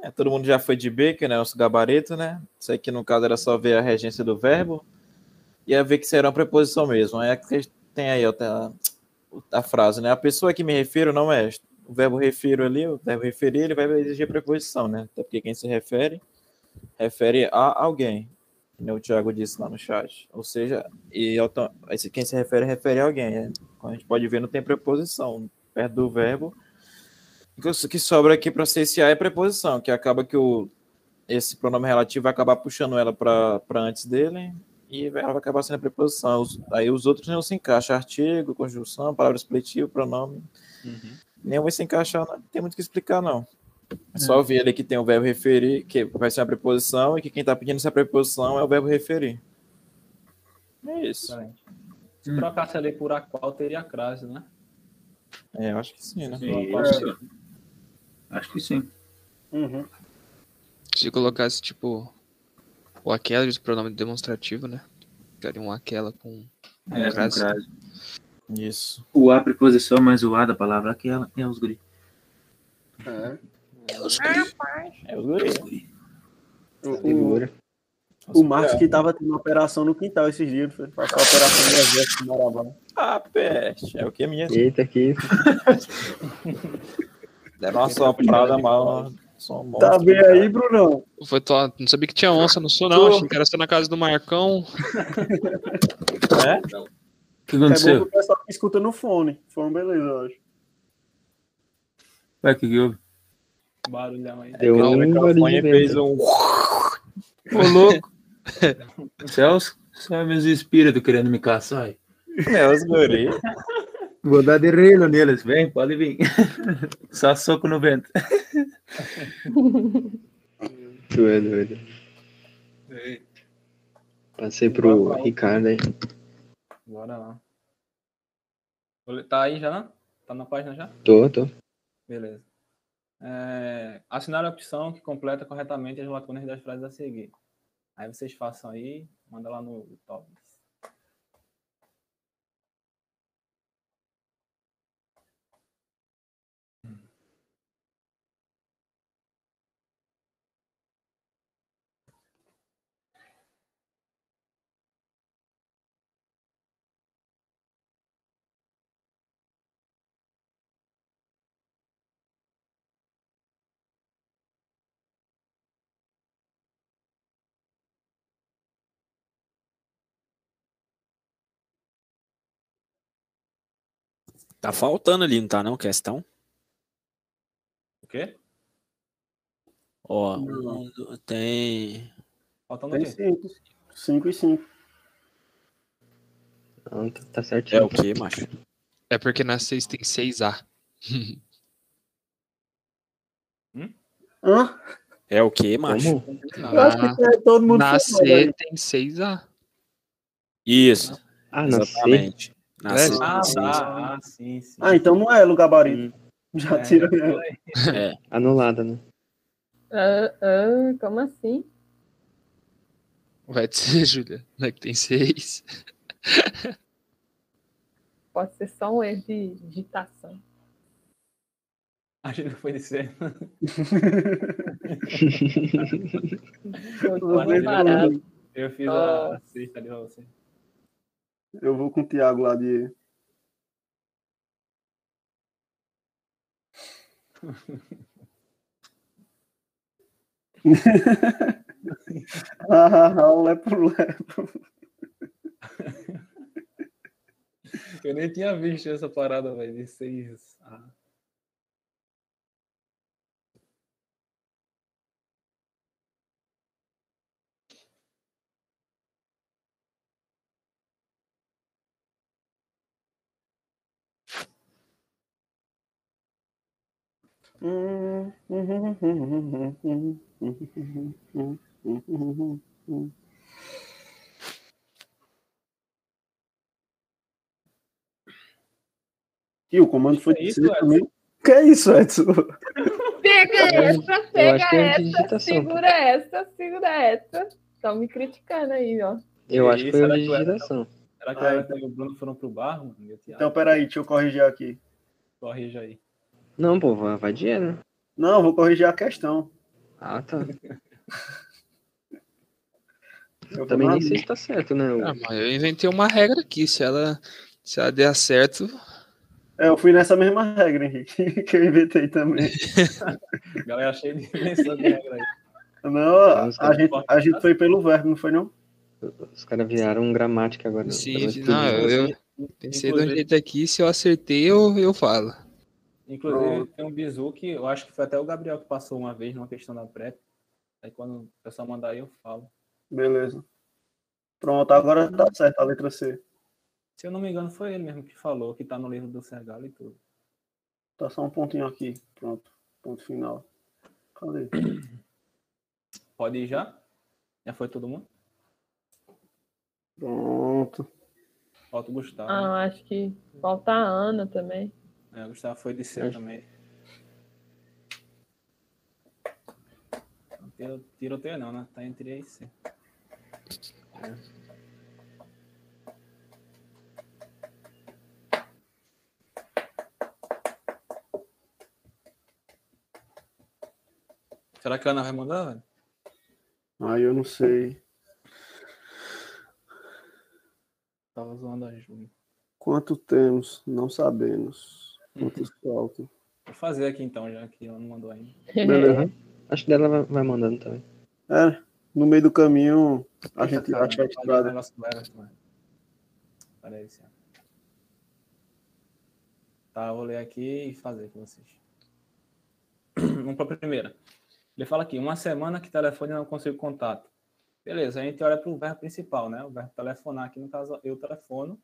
é, todo mundo já foi de Baker, né? Nosso gabarito, né? Isso aqui, no caso, era só ver a regência do verbo. E ia ver que será uma preposição mesmo. Aí é que tem aí ó, tem a, a frase, né? A pessoa a que me refiro não é. O verbo refiro ali, o verbo referir, ele vai exigir preposição, né? Até porque quem se refere, refere a alguém. O Thiago disse lá no chat. Ou seja, e quem se refere, refere a alguém. né? Como a gente pode ver, não tem preposição perto do verbo. O que- sobra aqui para CSA é preposição, que acaba que o, esse pronome relativo vai acabar puxando ela para antes dele e ela vai acabar sendo a preposição. Os- aí os outros não se encaixam. Artigo, conjunção, palavra expletiva, pronome. Nenhum vai se encaixar, não tem muito o que explicar, não. É só ver ali que tem o verbo referir, que vai ser uma preposição, e que quem está pedindo essa preposição é o verbo referir. É isso. Se trocasse ali por a qual, teria a crase, né? É, eu acho que sim, né? Isso. Acho que sim. Uhum. Se colocasse, tipo, o aquela de pronome demonstrativo, né? Ficaria um aquela com É, com crase. crase. Isso. O A preposição mais o A da palavra aquela é os guri. É. É os guri. O, o, Figura. o Marcos que tava tendo uma operação no quintal esses dias, foi passar a operação do exército no Marabá. Ah, peste. É o que minha. Eita, aqui. Deram uma soprada mal. Som monstro, Tá bem cara. aí, Brunão? Foi to... Não sabia que tinha onça no sul, não. Achei que era só na casa do Marcão. É? O que É bom que aconteceu? o pessoal que escuta no fone. Fone, beleza, eu acho. O que que houve? Barulhão aí. Deu O um microfone fez um. Ô, louco! Celso, só meus espíritos querendo me caçar. aí. É, os guri. Vou dar de reino neles. Vem, pode vir. Só soco no vento. Tu é doido. Passei pro Ricardo aí. Bora lá. Tá aí já? né? Tá na página já? Tô, tô. Beleza. É, assinale a opção que completa corretamente as lacunas das frases a seguir. Aí vocês façam aí, manda lá no top. Tá faltando ali, não tá não, questão? O quê? Ó, Não. um, tem... Faltando Tem quê? cinco. Cinco e cinco. Não, tá, tá É certinho. o quê, macho? É porque na 6 tem 6A. Hã? É o quê, macho? Como? Eu acho que é todo mundo Na formado C tem 6A. Isso, Ah, na C. exatamente. Na É, C, Ah, sim, tá. Ah, sim, sim. Ah, então não é no gabarito. Hum, Já É, tira. É, anulada, né? Ah, ah, como assim? Vai dizer, Júlia, né, que tem 6. Pode ser só um erro de digitação. Acho que foi de ser. Eu Eu fiz Oh. a sexta ali pra você. Eu vou com o Thiago lá de. ah, ah, o lepo lepo. Eu nem tinha visto essa parada, velho, de seis. Ah. E o comando foi de isso, também. Que é isso, Edson? Pega essa, pega é essa, segura essa, segura essa. Estão me criticando aí, ó. Eu acho que foi era- digitação. Será que Ah, o então. E o Bruno foram pro bar, mano? Então, peraí, deixa eu corrigir aqui. corrija aí. Não, pô, vai, E, né? Não, vou corrigir a questão. Ah, tá. Eu Também vou nem sei se tá certo, né? O- Ah, mas eu inventei uma regra aqui. Se ela, se ela der certo, É, eu fui nessa mesma regra, Henrique, que eu inventei também. Galera cheia de invenção de regra aí. Não, a, a gente, a gente foi pelo verbo, não foi não? Os caras viraram gramática agora. sim, Agora não, eu, eu pensei de um jeito aqui. Se eu acertei, eu, eu falo. Inclusive, Pronto. tem um bizu que eu acho que foi até o Gabriel que passou uma vez numa questão da pré. Aí quando o pessoal mandar aí, eu falo. Beleza. Pronto, agora tá certo a letra C. Se eu não me engano, foi ele mesmo que falou, que tá no livro do Sergal e tudo. Tá só um pontinho aqui. Pronto. Ponto final. Cadê? Pode ir já? Já foi todo mundo? Pronto. Falta o Gustavo. Ah, acho que falta a Ana também. É, o Gustavo foi de C também. Não tiro- Tiroteio não, né? Tá entre A e C. Será que a Ana vai mandar, velho? Aí eu não sei. Tava zoando a Júlia. Quanto temos? Não sabemos. Vou fazer aqui então, já que ela não mandou ainda. Beleza. Acho que dela vai, vai mandando também. É, no meio do caminho a Eita, gente cara, acha a estrada. o negócio do Everton, velho. Peraí, Ciano. Tá, eu vou ler aqui e fazer com vocês. Vamos para a primeira. Ele fala aqui, uma semana que telefone não consigo contato. Beleza, a gente olha para o verbo principal, né? O verbo telefonar, aqui no caso eu telefono,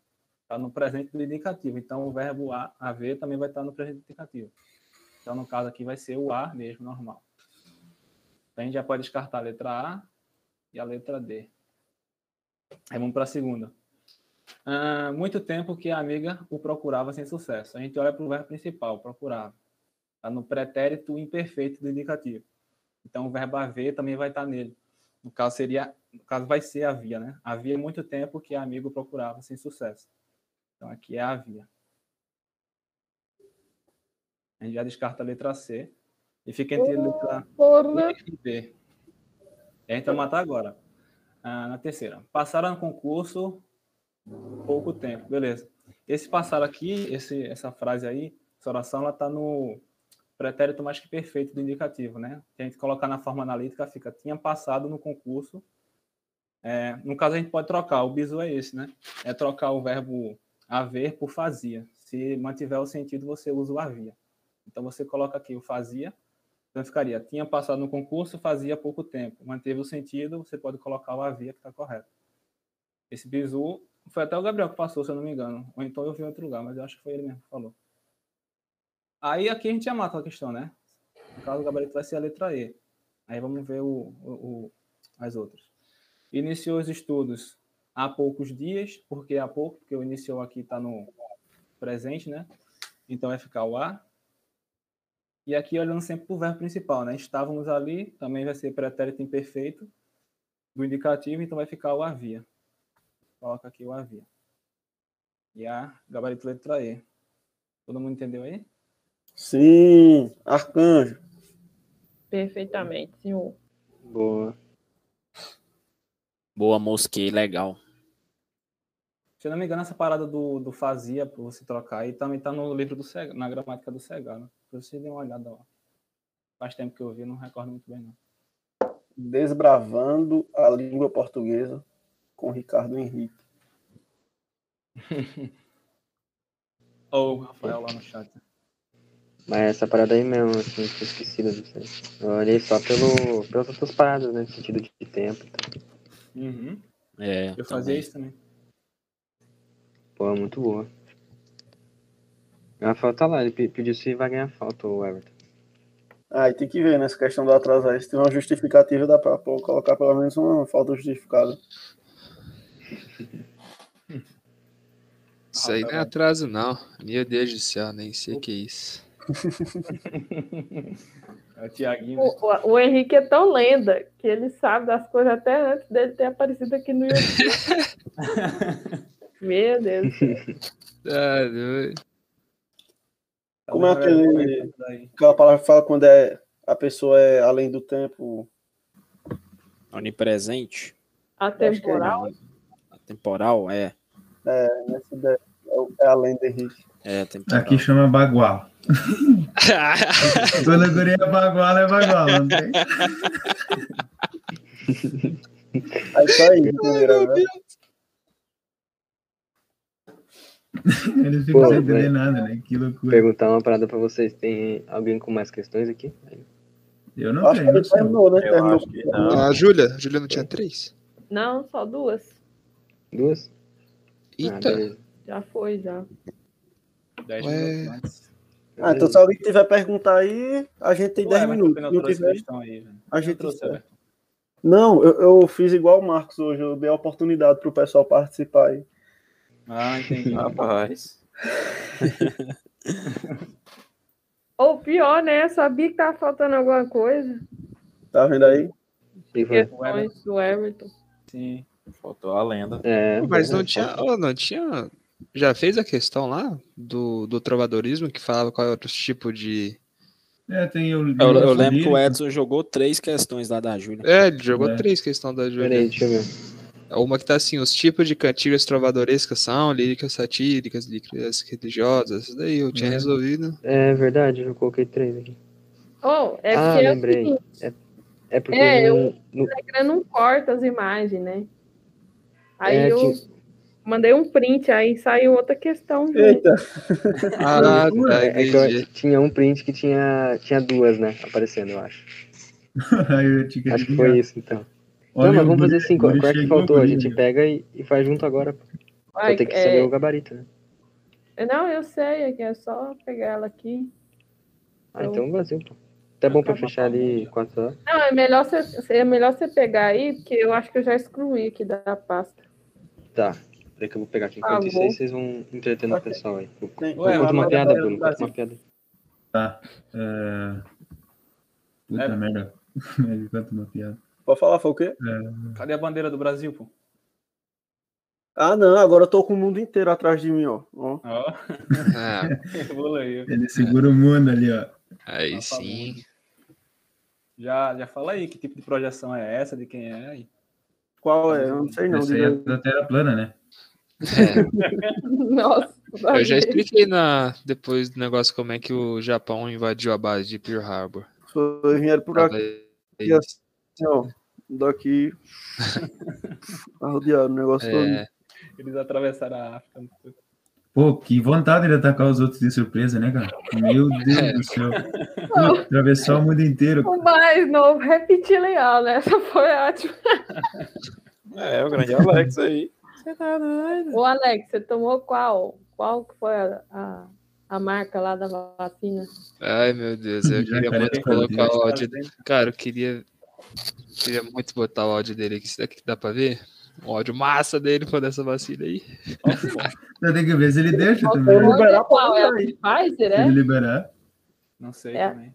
está no presente do indicativo. Então o verbo a, haver também vai estar no presente do indicativo. Então no caso aqui vai ser o a mesmo, normal. Então a gente já pode descartar a letra A e a letra D. Aí vamos para a segunda. Ah, muito tempo que a amiga o procurava sem sucesso. A gente olha para o verbo principal, procurava. Está no pretérito imperfeito do indicativo. Então o verbo haver também vai estar nele. No caso seria, no caso vai ser havia, né? Havia muito tempo que a amiga o procurava sem sucesso. Então aqui é havia. A gente já descarta a letra C e fica entre a letra Porra. e B. E a gente vai matar agora. Ah, na terceira. Passaram no concurso pouco tempo. Beleza. Esse passar aqui, esse, essa frase aí, essa oração, ela está no pretérito mais que perfeito do indicativo, né? Se a gente colocar na forma analítica, fica tinha passado no concurso. É, no caso, a gente pode trocar. O bizu é esse, né? É trocar o verbo haver por fazia. Se mantiver o sentido, você usa o havia. Então, você coloca aqui o fazia então ficaria, tinha passado no concurso, fazia pouco tempo. Manteve o sentido, você pode colocar o havia que está correto. Esse bizu Foi até o Gabriel que passou, se eu não me engano. Ou então eu vi em outro lugar, mas eu acho que foi ele mesmo que falou. Aí aqui a gente já mata a questão, né? No caso, o gabarito vai ser a letra E. Aí vamos ver o, o, o- as outras. Iniciou os estudos há poucos dias, porque há pouco, porque o iniciou aqui está no presente, né? Então vai ficar o A. E aqui olhando sempre para o verbo principal, né? Estávamos ali, também vai ser pretérito imperfeito do indicativo, então vai ficar o havia. Coloca aqui o havia. E a gabarito letra E. Todo mundo entendeu aí? Sim, arcanjo. Perfeitamente, senhor. Boa. Boa, mosquei, legal. Se eu não me engano, essa parada do, do fazia para você trocar aí também tá no livro do Cega, na gramática do Cegar, né? Depois Você dê uma olhada lá. Faz tempo que eu vi, não recordo muito bem, não. Desbravando a língua portuguesa com Ricardo Henrique. Ou o Rafael lá no chat. Mas essa parada aí mesmo, assim, tinha esquecido disso. Eu olhei só pelo, pelas outras paradas, né? No sentido de tempo. e tal. Uhum. É, Eu fazia isso também. Pô, muito boa. O Rafael tá lá, ele pe- pediu se vai ganhar falta, o Everton. Ah, e tem que ver nessa questão do atraso aí. Se tem uma justificativa, dá pra pô, colocar pelo menos uma falta justificada. Isso aí não é atraso, não. Meu Deus do céu, nem sei o que é isso. É o né? O, o- o Henrique é tão lenda que ele sabe das coisas até antes dele ter aparecido aqui no YouTube. Meu Deus. Ah, doido. Como é aquele-. Aquela palavra que fala quando é, a pessoa é além do tempo. Onipresente. Atemporal. Atemporal, é. Nessa ideia, é é além do Henrique. É, temporal. Aqui chama bagual. Quando a guria é bagual, é bagual, não tem? Aí tá aí, entenderam, né? Eles ficam Pô, sem entender nada, né? Que loucura. Perguntar uma parada pra vocês. Tem alguém com mais questões aqui? Eu não Acho que tenho, sei. terminou, né? Eu Terminou. acho que não. A Júlia, a Júlia não tinha três? Não, só duas. Duas? Ah, Eita, beleza. Já foi, já. 10 Ué. minutos. Ah, então se alguém tiver perguntar aí, a gente tem Ué, 10 mas minutos. não tiver, aí, a gente trouxe. Everton. não eu, eu fiz igual o Marcos hoje, eu dei a oportunidade pro pessoal participar aí. Ah, entendi. Rapaz. Ou pior, né? Eu sabia que tava faltando alguma coisa. Tá vendo aí? Questões do Everton. Sim. Faltou a lenda. É, mas não é, tinha, oh, não tinha. Já fez a questão lá do, do trovadorismo que falava qual era os tipos de. É, tem o, Eu, eu lembro que o. Edson jogou três questões lá da Júlia. É, ele jogou É. três questões da Júlia. Peraí, deixa eu ver. Uma que tá assim, os tipos de cantigas trovadorescas são líricas satíricas, líricas religiosas, isso daí eu tinha É. resolvido. É verdade, eu coloquei três aqui. Oh, é ah, porque é o lembrei. seguinte, É, é porque É, no, no- o Instagram não corta as imagens, né? Aí É, eu tinha- mandei um print, aí saiu outra questão. Eita, Ah, tá, é, é que eu- tinha um print que tinha, tinha duas, né? Aparecendo, eu acho. Eu Acho que foi isso, então. Olha não, mas vamos fazer assim, qual, é que faltou? A gente pega e, e faz junto agora. pô. Só Ai, tem que é, saber o gabarito, né? Não, eu sei, é que é só pegar ela aqui. Ah, Eu- então vazio, pô. Até bom pra fechar ali quatro horas. Não, é melhor você, é melhor você pegar aí, porque eu acho que eu já excluí aqui da pasta. Tá. Peraí que eu vou pegar aqui. Tá Enquanto isso aí, bom. vocês vão entretendo o pessoal aí. Ué, Conta uma piada, Bruno. no Conta Brasil. uma piada. Tá. É... Puta É. merda. Ele conta uma piada. Pode falar, foi o quê? Cadê a bandeira do Brasil, pô? Ah, não, agora eu tô com o mundo inteiro atrás de mim, ó. ó. Ó, Ah. Ele segura o mundo ali, ó. aí sim. Já, já fala aí que tipo de projeção é essa, de quem é aí. Qual é? Eu não sei não. Esse aí é da Terra plana, né? Nossa, Eu já expliquei na, depois do negócio como é que o Japão invadiu a base de Pearl Harbor. Foi, vieram por aqui, assim, ó. Daqui. Arrodearam o negócio todo. é, Eles atravessaram a África. Pô, que vontade de atacar os outros de surpresa, né, cara? Meu Deus É. do céu. Atravessar o mundo inteiro. O mais novo, reptiliano, né? Essa foi ótima. É, o grande Alex aí. Você tá doido? Ô, Alex, você tomou qual? Qual que foi a, a, a marca lá da vacina? Ai, meu Deus, eu queria muito colocar o áudio. Cara, eu queria. Queria muito botar o áudio dele aqui. Isso daqui dá pra ver? O áudio massa dele foi dessa vacina aí. Eu tenho que ver se ele deixa Qual também. né? liberar qual? É Pfizer, é? ele liberar. Não sei É. também.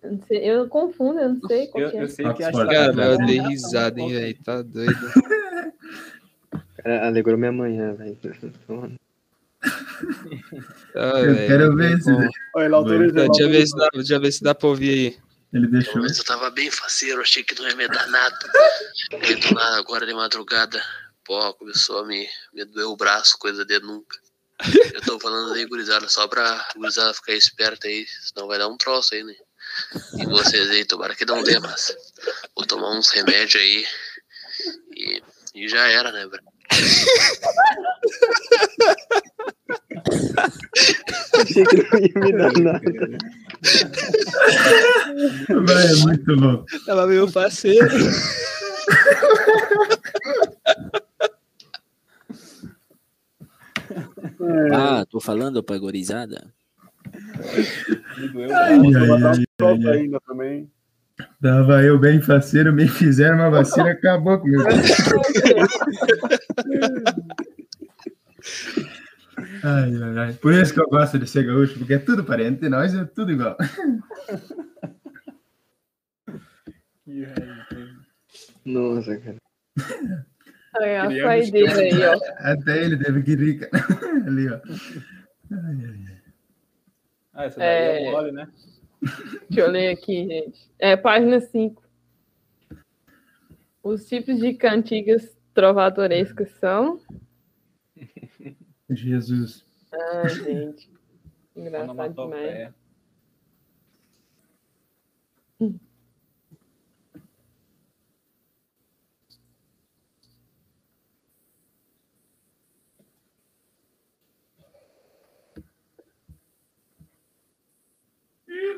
Eu não sei, Eu confundo, eu não sei qual Eu, que é. eu sei que a Oxford. Cara, eu dei risada, hein, velho. Tá doido. Cara, alegrou minha manhã, velho. Ah, Eu velho, quero não ver tem ele se deixa eu ver se dá pra ouvir aí. Ele deixou. Mas eu tava bem faceiro, achei que não ia me dar nada. Aí nada, agora de madrugada, pô, começou a me, me doer o braço, coisa de nunca. Eu tô falando aí, gurizada, só pra gurizada ficar esperta aí, senão vai dar um troço aí, né? E vocês aí, tomara que não dê, mas vou tomar uns remédios aí e, e já era, né, bro? Achei que não ia me dar nada. Vai, é muito bom. Tava meio parceiro. Ah, tô falando pra gorizada. Ai, ai, Vou botar ai, ai, ai. ainda também. Tava eu bem faceiro, me fizeram uma vacina, acabou comigo. Ai, ai, ai. Por isso que eu gosto de ser gaúcho, porque é tudo parente, nós é tudo igual. Nossa, cara. Olha a saideira aí, ó. Até ele teve que rir, cara. Ali, ó. Ai, ai, ai. Ah, essa daí é, É. mole, né? Deixa eu ler aqui, gente. É, página 5. Os tipos de cantigas trovadorescas são. Jesus. Ah, gente. Engraçado demais.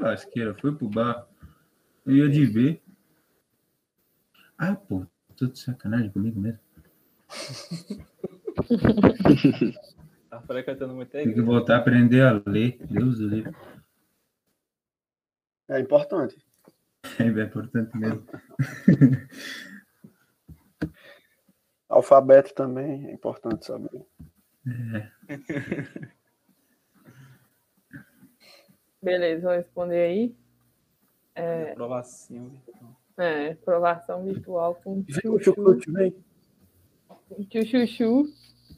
Lasqueira, foi pro bar. Eu ia de ver. Ah, pô, tô de sacanagem comigo mesmo. Tá frequentando muito a Tem que voltar a aprender a ler. Deus do livro. É importante. É bem importante mesmo. Alfabeto também é importante saber. Beleza, vou responder aí. É, Aprovação. virtual. é, provação virtual com Vem o chuchu. vem. Chuchu.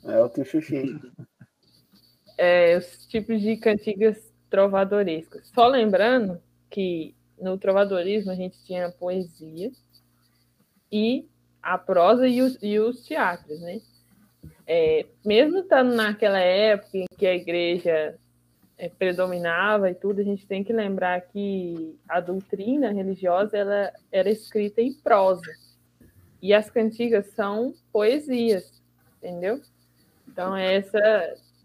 É o tio Xuxu. é, os tipos de cantigas trovadorescas. Só lembrando que no trovadorismo a gente tinha a poesia e a prosa e os, e os teatros, né? É, mesmo estando naquela época em que a igreja é, predominava e tudo, a gente tem que lembrar que a doutrina religiosa ela era escrita em prosa e as cantigas são poesias, entendeu? Então essa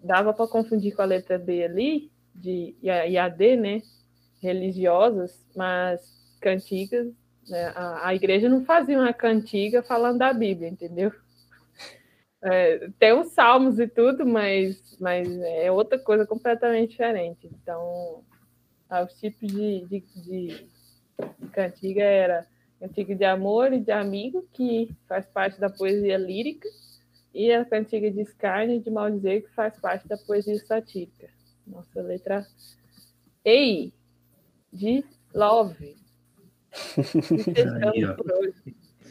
dava para confundir com a letra B ali de e a, e a D, né? Religiosas, mas cantigas, né, a, a igreja não fazia uma cantiga falando da Bíblia, entendeu? É, tem os salmos e tudo, mas, mas é outra coisa completamente diferente. Então, ah, os tipos de, de, de cantiga era cantiga de amor e de amigo, que faz parte da poesia lírica, e a cantiga de escárnio e de maldizer, que faz parte da poesia satírica. Nossa letra Ei, de Love. Aí, ó.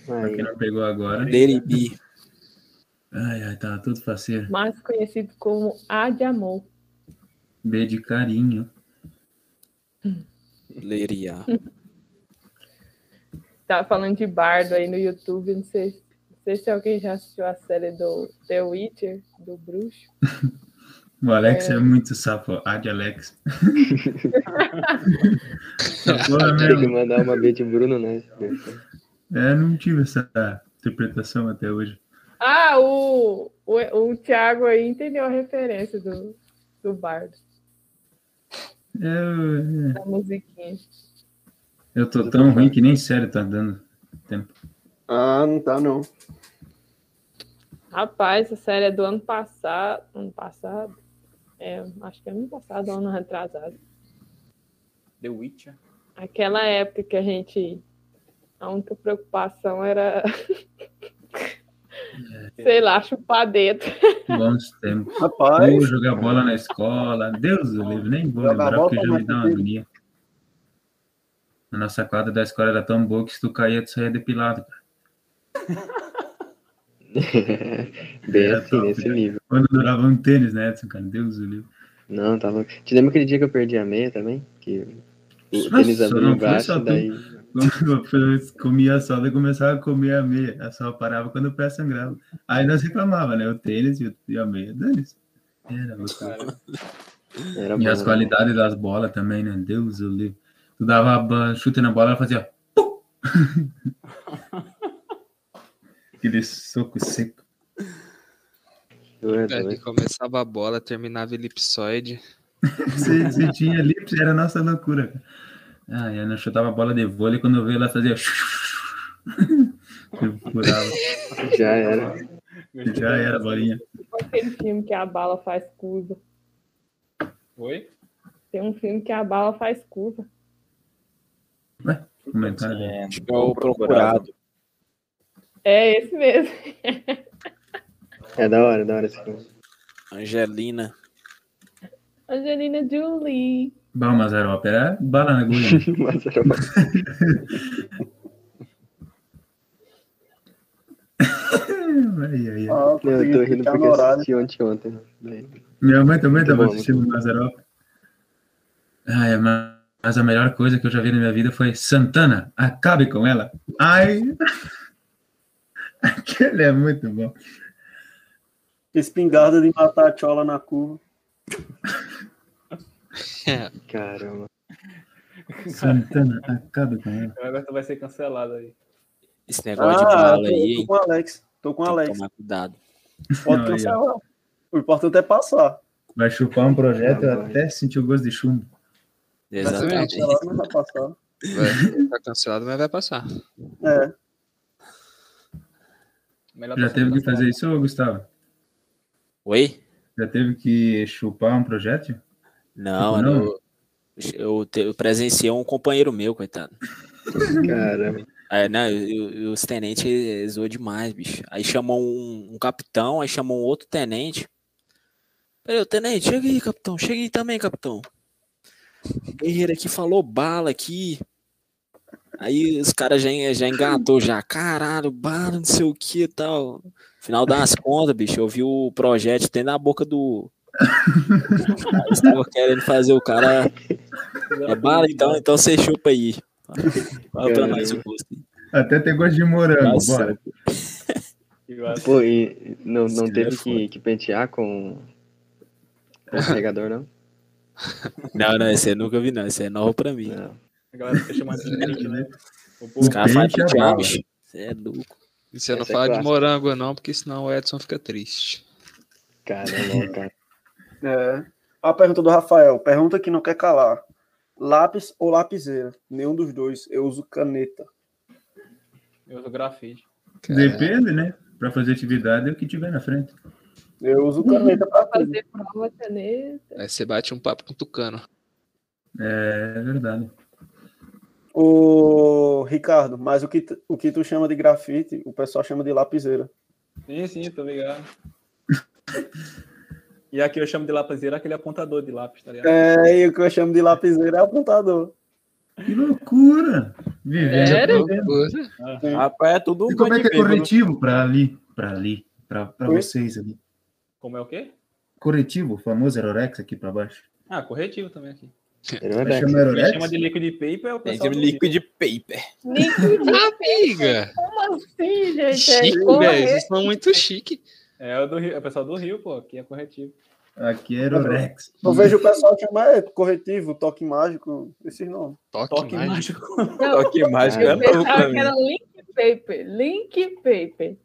Pra quem não pegou agora. Deribi. Ai, ai, tava tudo faceiro. mais conhecido como A de Amor. B de carinho. Leria. Tava falando de bardo aí no YouTube, não sei, não sei se alguém já assistiu a série do The Witcher, do bruxo. O Alex é, muito safo. A de Alex. Porra, tinha que mesmo. mandar uma B de Bruno, né? É, não tive essa interpretação até hoje. Ah, o, o, o Thiago aí entendeu a referência do, do bardo, Eu, da musiquinha. eu tô tão ruim que nem sério tá dando tempo. Ah, não tá não. Rapaz, essa série é do ano passado. Ano passado? É, acho que é ano passado, ano retrasado. The Witcher. Aquela época que a gente. A única preocupação era. Sei lá, chupar dedo. Bons tempos. Rapaz, Ou jogar bola na escola. Deus do livre, nem vou Jogar lembrar porque já me dá uma agonia. A nossa quadra da escola era tão boa que se tu caía, tu saía depilado. cara. Bem assim, top, nesse nível. Quando durava um tênis, né, Edson, cara? Deus do livre. Não, tá louco. Te lembra aquele dia que eu perdi a meia também? Que o não foi embaixo, só daí. Quando comia a sola e começava a comer a meia. A sola parava quando o pé sangrava. Aí nós reclamava, né? O tênis e o- a meia. Dane-se. Era. Era E bom, as né? qualidades das bolas também, né? Deus do livre. Tu dava chute na bola, ela fazia. Aquele soco seco. É doido. começava a bola, terminava elipsoide. Se, se tinha ali, era a nossa loucura. cara. Ah, eu não chutava a bola de vôlei quando eu vi ela fazia. Já era. Já era a bolinha. Aquele filme que a bala faz curva. Oi? Tem um filme que a bala faz curva. Comentário. né? É, Acho que é o procurado. É esse mesmo. É da hora, da hora esse filme. Angelina. Angelina Jolie. Bom, Mazarope, era bala na agulha. Mas era bom. Ai, ai, ai. ah, eu tô rindo porque assisti ontem ontem. Minha mãe também Muito estava bom, assistindo Mazarope. Ai, ma- mas a melhor coisa que eu já vi na minha vida foi Santana, acabe com ela. Ai! Aquele é muito bom. Espingarda de matar a chola na curva. Caramba. Santana, acabe com ela. O Everton vai ser cancelado aí. Esse negócio de Ah, bala tô, aí, tô com o Alex. Tô com o Alex. tomar cuidado. Pode Não, aí, ó. cancelar. O importante é passar. Vai chupar um projeto bom. até sentir o gosto de chumbo. Vai Exatamente. cancelado, mas vai passar. Vai tá cancelado, mas vai passar. É. Melhor Já tá teve que fazer isso, Gustavo? Oi? Já teve que chupar um projétil? Não, Não? Eu, eu, te- eu presenciei um companheiro meu, coitado. Caramba. É, não, eu- eu- os tenentes zoou demais, bicho. Aí chamou um, um capitão, aí chamou um outro tenente. Peraí, ô, tenente, chega aí, capitão. Chega aí também, capitão. O guerreiro aqui falou bala aqui. Aí os caras já, já engatou já. Caralho, bala, não sei o que e tal. Final das contas, bicho, eu vi o projeto dentro da boca do. Estavam querendo fazer o cara. É bala, então, então você chupa aí. Fala pra nós o gosto. Até tem gosto de morango, Nossa, bora. Pô, e não, não Esse teve é que, que pentear com, com o carregador, não? Não, não, esse eu nunca vi, não. Esse é novo pra mim. Não. a galera fica chamando de pente, né? O Os povo caras fazem pente é pentear, bala. bicho. Você é louco. E você não é fala de clássica. morango, não, porque senão o Edson fica triste. Caramba, cara. É. A pergunta do Rafael. Pergunta que não quer calar. Lápis ou lapiseira? Nenhum dos dois. Eu uso caneta. eu uso grafite. Depende, né? Pra fazer atividade é o que tiver na frente. Eu uso caneta pra tudo. Fazer prova, caneta. Aí você bate um papo com o tucano. É verdade. Ô, Ricardo, mas o que, tu- o que tu chama de grafite, o pessoal chama de lapiseira. Sim, sim, tô ligado. E aqui eu chamo de lapiseira aquele apontador de lápis, tá ligado? É, e o que eu chamo de lapiseira é apontador. Que loucura! Vivendo. Sério? Loucura. Rapaz, é tudo E como é que é de bêbado. corretivo pra ali? Pra ali? Pra, pra Oi? vocês ali? Como é o quê? Corretivo, o famoso Aerorex aqui pra baixo. Ah, corretivo também aqui. É Aerorex? chama de liquid paper é o pessoal que do Rio. liquid paper. Amiga! Como assim, gente? É Chique, velho. Vocês são muito chique. É o do Rio, é o pessoal do Rio, pô, aqui é corretivo. Aqui é Aerorex. Eu vejo o pessoal chamar é, corretivo, toque mágico, esses nomes. Toque, Toque mágico. mágico. Não, Toque mágico é eu novo pensava pra que era link paper. Link paper.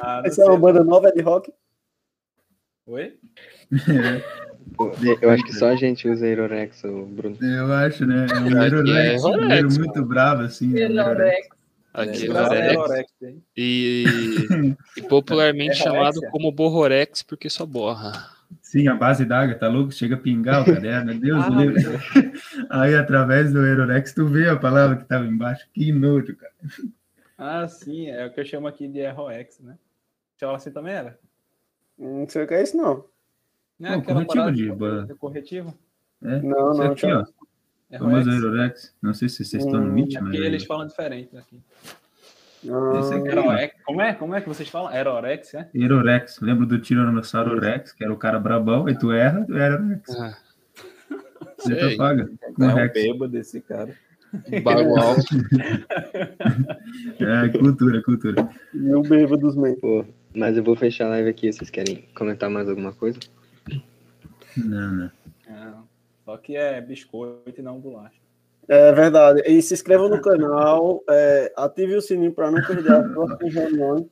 Ah, Essa é uma banda nova é de rock? Oi? Eu acho que só a gente usa Aerorex, o Bruno. Eu acho, né? É um Aqui é Aerorex, um Aerorex, muito bravo, assim. né? Aerorex. Aqui É, é. Aerorex, hein? E, e Popularmente É chamado como Borrorex, porque só borra. Sim, a base d'água, tá louco? Chega a pingar o caderno, meu Deus Ah, do livro. Aí, através do Aerorex, tu vê a palavra que tava embaixo. Que nojo, cara. Ah, sim, é o que eu chamo aqui de ROX, né? Chama assim também era? Não sei o que é isso, não. Não é Não, aquela corretivo de corretivo? É, Não, não, aqui, ó. É Famoso. Aerorex. Não sei se vocês estão no Meet, Aqui mas... eles falam diferente aqui. Esse Ah, aqui. Aerorex. Como é? Como é que vocês falam? Aerorex, é? Aerorex. Lembra do Tiranossauro Rex, que era o cara brabão, aí tu erra, tu era Rex. Ah, Você sei. paga. Com É um Rex. bêbado desse cara. Bagual. É, cultura, cultura. e o bêbado dos men. Pô, mas eu vou fechar a live aqui. Vocês querem comentar mais alguma coisa? Não, não. Só que é biscoito e não bolacha. É verdade. E se inscreva no canal, é, ative o sininho para não perder as próximas reuniões.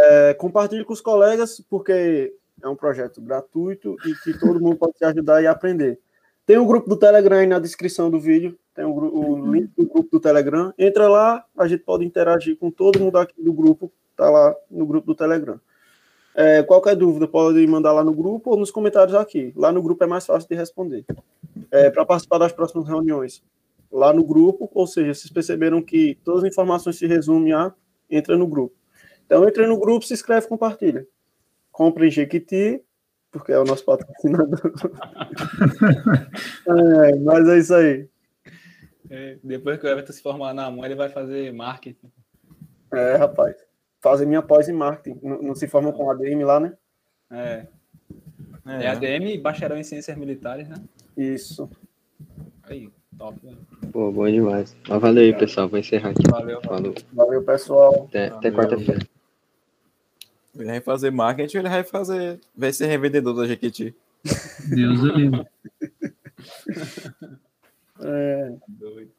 É, compartilhe com os colegas, porque é um projeto gratuito e que todo mundo pode se ajudar e aprender. Tem o grupo do Telegram aí na descrição do vídeo, tem o, gru- o link do grupo do Telegram. Entra lá, a gente pode interagir com todo mundo aqui do grupo, tá lá no grupo do Telegram. É, qualquer dúvida pode mandar lá no grupo ou nos comentários aqui. Lá no grupo é mais fácil de responder. para participar das próximas reuniões, lá no grupo, ou seja, vocês perceberam que todas as informações se resumem a entra no grupo. Então, entra no grupo, se inscreve, compartilha. Compre em Jequiti, porque é o nosso patrocinador. é, mas é isso aí. É, depois que o Everton se formar na mão, ele vai fazer marketing. É, rapaz. Fazem minha pós em marketing. Não, não se formam com ADM lá, né? É, É, é ADM e bacharel em ciências militares, né? Isso. Aí, top. né? Pô, bom demais. Mas valeu aí, pessoal. Vou encerrar aqui. Valeu, valeu. Falou. Valeu, pessoal. Até, até quarta-feira. Ele vai fazer marketing, ele vai fazer. Vai ser revendedor da Jequiti. Deus o livre. É, Doido.